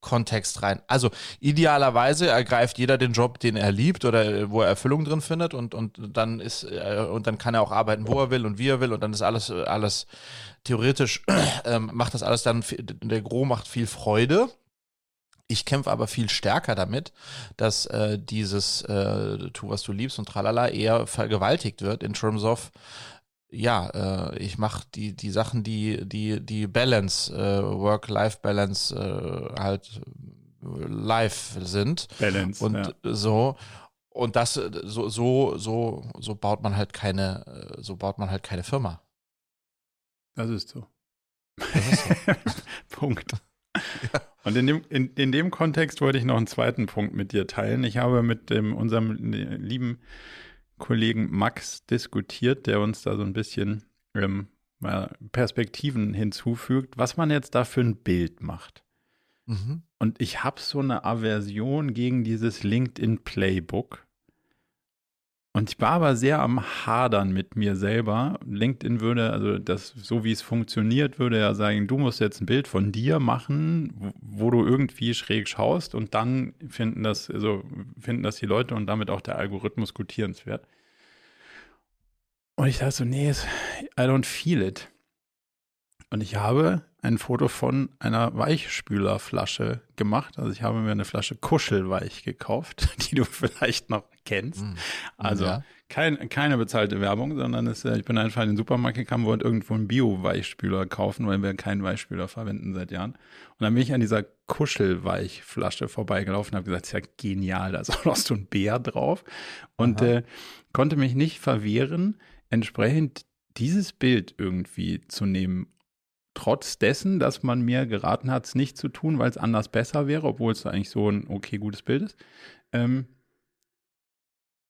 Arbeitskontext rein. Also idealerweise ergreift jeder den Job, den er liebt oder wo er Erfüllung drin findet und, und dann ist äh, und dann kann er auch arbeiten, wo er will und wie er will und dann ist alles, alles theoretisch *clears throat* ähm, macht das alles dann, der Gros macht viel Freude. Ich kämpfe aber viel stärker damit, dass äh, dieses äh, Tu, was du liebst und tralala eher vergewaltigt wird in terms of ja, äh, ich mache die, die Sachen, die, die, die Balance, äh, Work-Life-Balance äh, halt live sind. Balance. Und ja. so. Und das, so, so, so, so baut man halt keine, so baut man halt keine Firma. Das ist so. Das ist so. *laughs* Punkt. Ja. Und in dem, in, in dem Kontext wollte ich noch einen zweiten Punkt mit dir teilen. Ich habe mit dem, unserem lieben Kollegen Max diskutiert, der uns da so ein bisschen ähm, Perspektiven hinzufügt, was man jetzt da für ein Bild macht. Mhm. Und ich habe so eine Aversion gegen dieses LinkedIn Playbook. Und ich war aber sehr am Hadern mit mir selber. LinkedIn würde, also das, so wie es funktioniert, würde ja sagen, du musst jetzt ein Bild von dir machen, wo, du irgendwie schräg schaust und dann finden das, also finden das die Leute und damit auch der Algorithmus gutierenswert. Und ich dachte so, nee, I don't feel it. Und ich habe ein Foto von einer Weichspülerflasche gemacht. Also ich habe mir eine Flasche Kuschelweich gekauft, *laughs* die du vielleicht noch kennst. Mm. Also ja. kein, keine bezahlte Werbung, sondern es, äh, ich bin einfach in den Supermarkt gekommen, wollte irgendwo einen Bio-Weichspüler kaufen, weil wir keinen Weichspüler verwenden seit Jahren. Und dann bin ich an dieser Kuschelweichflasche vorbeigelaufen und habe gesagt, ist ja genial, da ist *laughs* auch noch so ein Bär drauf. Und äh, konnte mich nicht verwehren, entsprechend dieses Bild irgendwie zu nehmen trotz dessen, dass man mir geraten hat, es nicht zu tun, weil es anders besser wäre, obwohl es eigentlich so ein okay gutes Bild ist. Ähm,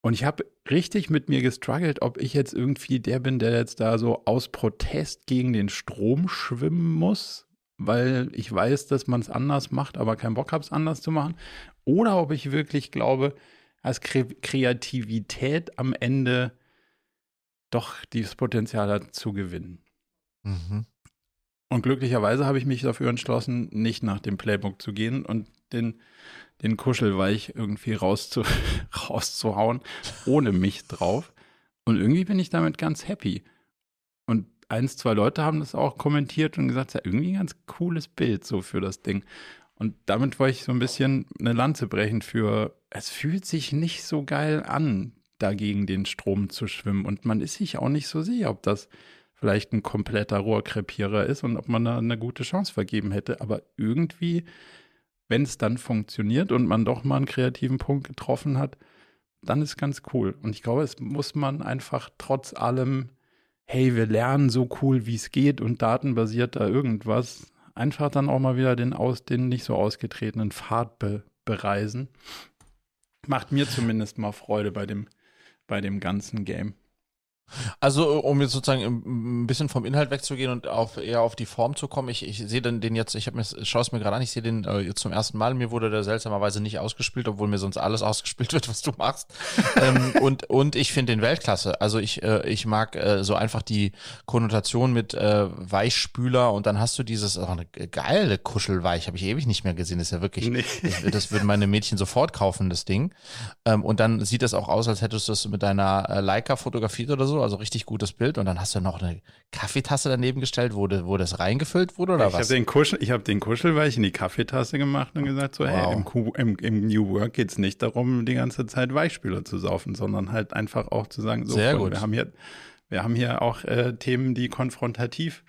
und ich habe richtig mit mir gestruggelt, ob ich jetzt irgendwie der bin, der jetzt da so aus Protest gegen den Strom schwimmen muss, weil ich weiß, dass man es anders macht, aber keinen Bock habe, es anders zu machen. Oder ob ich wirklich glaube, dass Kreativität am Ende doch dieses Potenzial hat zu gewinnen. Mhm. Und glücklicherweise habe ich mich dafür entschlossen, nicht nach dem Playbook zu gehen und den, den Kuschelweich irgendwie rauszu, *laughs* rauszuhauen, ohne mich drauf. Und irgendwie bin ich damit ganz happy. Und eins, zwei Leute haben das auch kommentiert und gesagt, ja, irgendwie ein ganz cooles Bild so für das Ding. Und damit wollte ich so ein bisschen eine Lanze brechen für, es fühlt sich nicht so geil an, dagegen den Strom zu schwimmen. Und man ist sich auch nicht so sicher, ob das vielleicht ein kompletter Rohrkrepierer ist und ob man da eine gute Chance vergeben hätte. Aber irgendwie, wenn es dann funktioniert und man doch mal einen kreativen Punkt getroffen hat, dann ist ganz cool. Und ich glaube, es muss man einfach trotz allem, hey, wir lernen so cool, wie es geht und datenbasiert da irgendwas, einfach dann auch mal wieder den, aus, den nicht so ausgetretenen Pfad be, bereisen. Macht mir zumindest mal Freude bei dem, bei dem ganzen Game. Also, um jetzt sozusagen ein bisschen vom Inhalt wegzugehen und auf, eher auf die Form zu kommen, ich, ich sehe den, den jetzt, ich schaue es mir gerade an, ich sehe den äh, jetzt zum ersten Mal. Mir wurde der seltsamerweise nicht ausgespielt, obwohl mir sonst alles ausgespielt wird, was du machst. *laughs* ähm, und, und ich finde den Weltklasse. Also ich, äh, ich mag äh, so einfach die Konnotation mit äh, Weichspüler und dann hast du dieses, auch eine geile Kuschelweich, habe ich ewig nicht mehr gesehen. Das ist ja wirklich, nee. ich, das würden meine Mädchen sofort kaufen, das Ding. Ähm, und dann sieht das auch aus, als hättest du es mit deiner äh, Leica fotografiert oder so also richtig gutes Bild. Und dann hast du noch eine Kaffeetasse daneben gestellt, wo, de, wo das reingefüllt wurde oder ich was? Hab den Kuschel, ich habe den Kuschelweich in die Kaffeetasse gemacht und gesagt so, wow. hey, im, im, im, New Work geht es nicht darum, die ganze Zeit Weichspüler zu saufen, sondern halt einfach auch zu sagen, so, Sehr gut. wir haben hier, wir haben hier auch äh, Themen, die konfrontativ,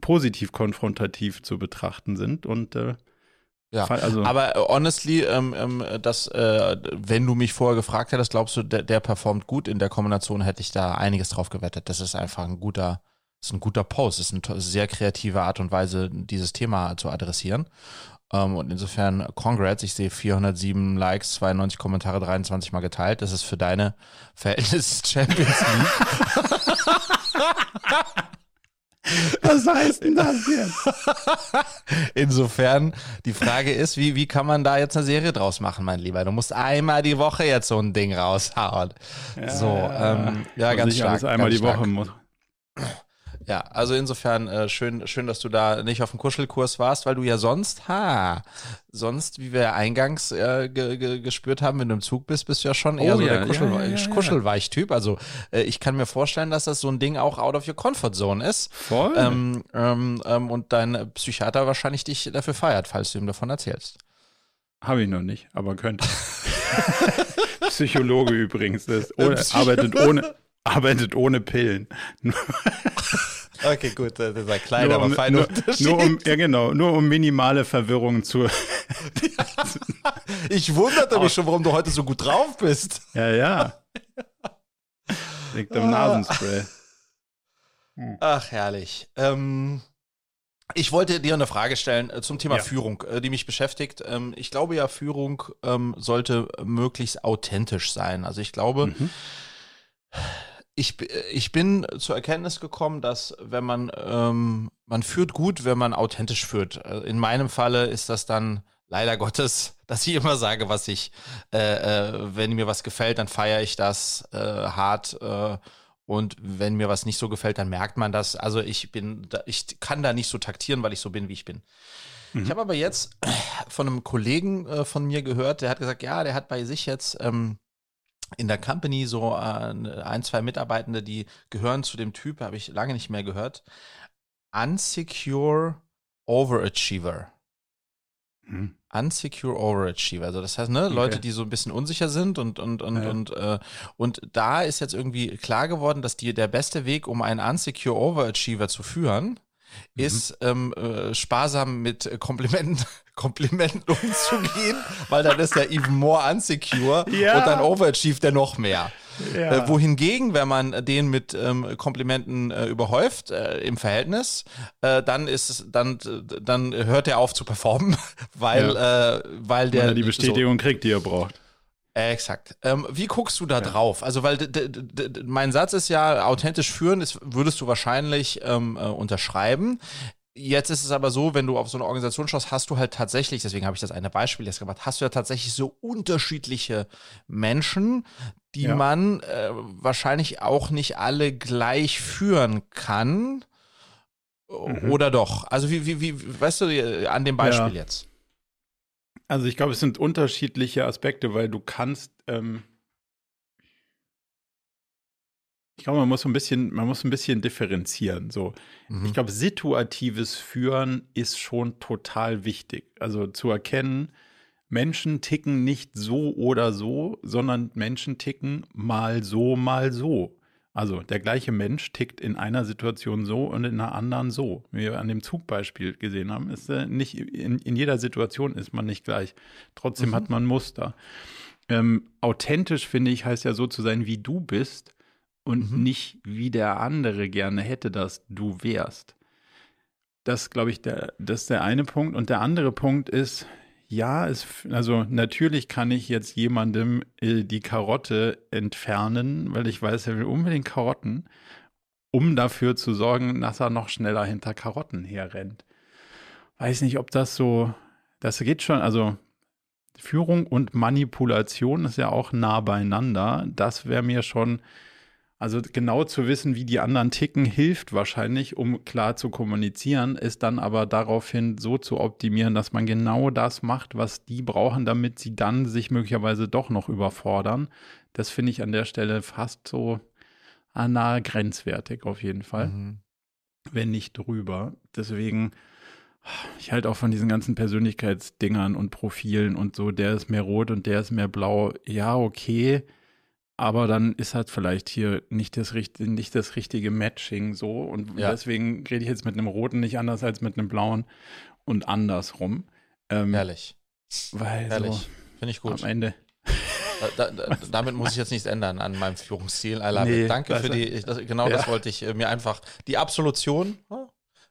positiv konfrontativ zu betrachten sind und äh, ja, also, aber äh, honestly, ähm, ähm, das, äh, wenn du mich vorher gefragt hättest, glaubst du, der, der performt gut in der Kombination, hätte ich da einiges drauf gewettet. Das ist einfach ein guter, ist ein guter Post, das ist eine sehr kreative Art und Weise, dieses Thema zu adressieren. Ähm, und insofern, congrats, ich sehe 407 Likes, 92 Kommentare, 23 Mal geteilt. Das ist für deine Verhältnis Champions League. *laughs* Was heißt denn das jetzt? *laughs* Insofern, die Frage ist, wie, wie kann man da jetzt eine Serie draus machen, mein Lieber? Du musst einmal die Woche jetzt so ein Ding raushauen. Ja, so, ähm, ja, ganz stark. Einmal ganz die Woche muss. Ja, also insofern äh, schön, schön, dass du da nicht auf dem Kuschelkurs warst, weil du ja sonst, ha, sonst, wie wir eingangs äh, ge, ge, gespürt haben, wenn du im Zug bist, bist du ja schon eher oh, so ja, der Kuschel, ja, ja, Kuschelweich-Typ. Also äh, ich kann mir vorstellen, dass das so ein Ding auch out of your comfort zone ist. Voll. Ähm, ähm, ähm, und dein Psychiater wahrscheinlich dich dafür feiert, falls du ihm davon erzählst. Habe ich noch nicht, aber könnte. *laughs* Psychologe übrigens, das ohne, arbeitet ohne, arbeitet ohne Pillen. Okay, gut, das ist ein kleiner, um, aber feiner nur, Unterschied. Nur um, ja, genau, nur um minimale Verwirrung zu. *laughs* *laughs* ich wunderte mich schon, warum du heute so gut drauf bist. Ja, ja. Liegt am Nasenspray. Hm. Ach, herrlich. Ähm, ich wollte dir eine Frage stellen äh, zum Thema ja. Führung, äh, die mich beschäftigt. Ähm, ich glaube ja, Führung ähm, sollte möglichst authentisch sein. Also ich glaube, mhm. Ich, ich bin zur Erkenntnis gekommen, dass wenn man, ähm, man führt gut, wenn man authentisch führt. Äh, in meinem Falle ist das dann leider Gottes, *laughs* dass ich immer sage, was ich, äh, äh, wenn mir was gefällt, dann feiere ich das äh, hart äh, und wenn mir was nicht so gefällt, dann merkt man das. Also ich bin, ich kann da nicht so taktieren, weil ich so bin, wie ich bin. Mhm. Ich habe aber jetzt *clears throat* von einem Kollegen äh, von mir gehört, der hat gesagt, ja, der hat bei sich jetzt ähm, in der Company so äh, ein, zwei Mitarbeitende, die gehören zu dem Typ, habe ich lange nicht mehr gehört. Unsecure Overachiever. Mhm. Unsecure Overachiever. Also das heißt, ne, okay. Leute, die so ein bisschen unsicher sind und und und ja. und äh, und da ist jetzt irgendwie klar geworden, dass die der beste Weg, um einen Unsecure Overachiever zu führen, mhm. ist ähm, äh, sparsam mit Komplimenten Komplimenten *laughs* umzugehen, weil dann ist er even more unsecure ja. und dann overachieved er noch mehr. Ja. Äh, wohingegen, wenn man den mit ähm, Komplimenten äh, überhäuft äh, im Verhältnis, äh, dann ist es, dann, dann hört er auf zu performen, *laughs* weil, ja. Äh, weil der. Weil er die Bestätigung so, kriegt, die er braucht. Exakt. Ähm, wie guckst du da ja. drauf? Also, weil mein Satz ist ja, authentisch führen, ist, würdest du wahrscheinlich ähm, äh, unterschreiben. Jetzt ist es aber so, wenn du auf so eine Organisation schaust, hast du halt tatsächlich, deswegen habe ich das eine Beispiel jetzt gemacht, hast du ja tatsächlich so unterschiedliche Menschen, die ja. man äh, wahrscheinlich auch nicht alle gleich führen kann. Mhm. Oder doch? Also wie, wie, wie, weißt du, an dem Beispiel ja. jetzt? Also ich glaube, es sind unterschiedliche Aspekte, weil du kannst, ähm, ich glaube, man muss ein bisschen, man muss ein bisschen differenzieren. So, mhm. ich glaube, situatives Führen ist schon total wichtig. Also zu erkennen, Menschen ticken nicht so oder so, sondern Menschen ticken mal so, mal so. Also der gleiche Mensch tickt in einer Situation so und in einer anderen so. Wie wir an dem Zugbeispiel gesehen haben, ist äh, nicht in, in, jeder Situation ist man nicht gleich. Trotzdem mhm. hat man Muster. Ähm, authentisch finde ich heißt ja so zu sein, wie du bist und mhm. nicht wie der andere gerne hätte, dass du wärst. Das glaube ich, der, das ist der eine Punkt. Und der andere Punkt ist, ja, es, also natürlich kann ich jetzt jemandem äh, die Karotte entfernen, weil ich weiß, er will unbedingt Karotten, um dafür zu sorgen, dass er noch schneller hinter Karotten herrennt. Weiß nicht, ob das so, das geht schon, also Führung und Manipulation ist ja auch nah beieinander. Das wäre mir schon also genau zu wissen, wie die anderen ticken, hilft wahrscheinlich, um klar zu kommunizieren, ist dann aber daraufhin so zu optimieren, dass man genau das macht, was die brauchen, damit sie dann sich möglicherweise doch noch überfordern. Das finde ich an der Stelle fast so ah, nahe grenzwertig auf jeden Fall, mhm. wenn nicht drüber. Deswegen, ich halte auch von diesen ganzen Persönlichkeitsdingern und Profilen und so, der ist mehr rot und der ist mehr blau. Ja, okay aber dann ist halt vielleicht hier nicht das, nicht das richtige Matching so. Und ja. deswegen rede ich jetzt mit einem roten nicht anders als mit einem blauen und andersrum. Ähm, Ehrlich. Weil Ehrlich. So Finde ich gut. Am Ende. Da, da, damit muss ich jetzt nichts ändern an meinem Führungsstil. Nee, Danke für die, das, genau ja. das wollte ich äh, mir einfach, die Absolution oh,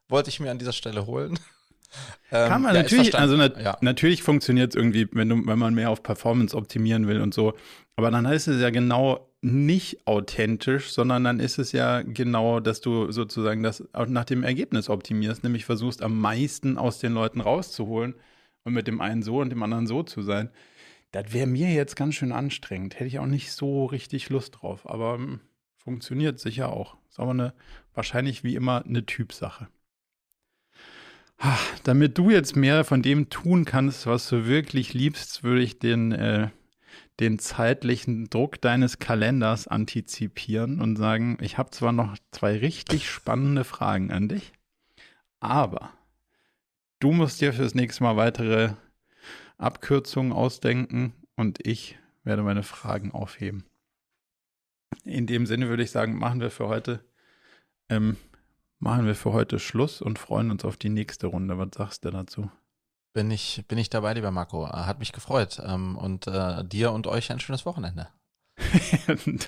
wollte ich mir an dieser Stelle holen. Ähm, Kann man ja, natürlich, also nat ja. natürlich funktioniert es irgendwie, wenn, du, wenn man mehr auf Performance optimieren will und so. Aber dann heißt es ja genau nicht authentisch, sondern dann ist es ja genau, dass du sozusagen das nach dem Ergebnis optimierst, nämlich versuchst am meisten aus den Leuten rauszuholen und mit dem einen so und dem anderen so zu sein. Das wäre mir jetzt ganz schön anstrengend. Hätte ich auch nicht so richtig Lust drauf. Aber hm, funktioniert sicher auch. Ist aber eine, wahrscheinlich wie immer eine Typsache. Damit du jetzt mehr von dem tun kannst, was du wirklich liebst, würde ich den, äh, den zeitlichen Druck deines Kalenders antizipieren und sagen, ich habe zwar noch zwei richtig spannende Fragen an dich, aber du musst dir fürs nächste Mal weitere Abkürzungen ausdenken und ich werde meine Fragen aufheben. in dem Sinne würde ich sagen, machen wir für heute, ähm, machen wir für heute Schluss und freuen uns auf die nächste Runde. Was sagst du dazu? Bin ich, bin ich dabei, lieber Marco. Hat mich gefreut. Ähm, und äh, dir und euch ein schönes Wochenende. *laughs*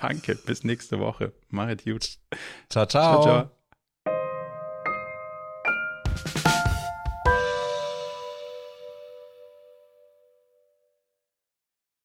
Danke, bis nächste Woche. Mach es gut. Ciao, ciao. ciao, ciao.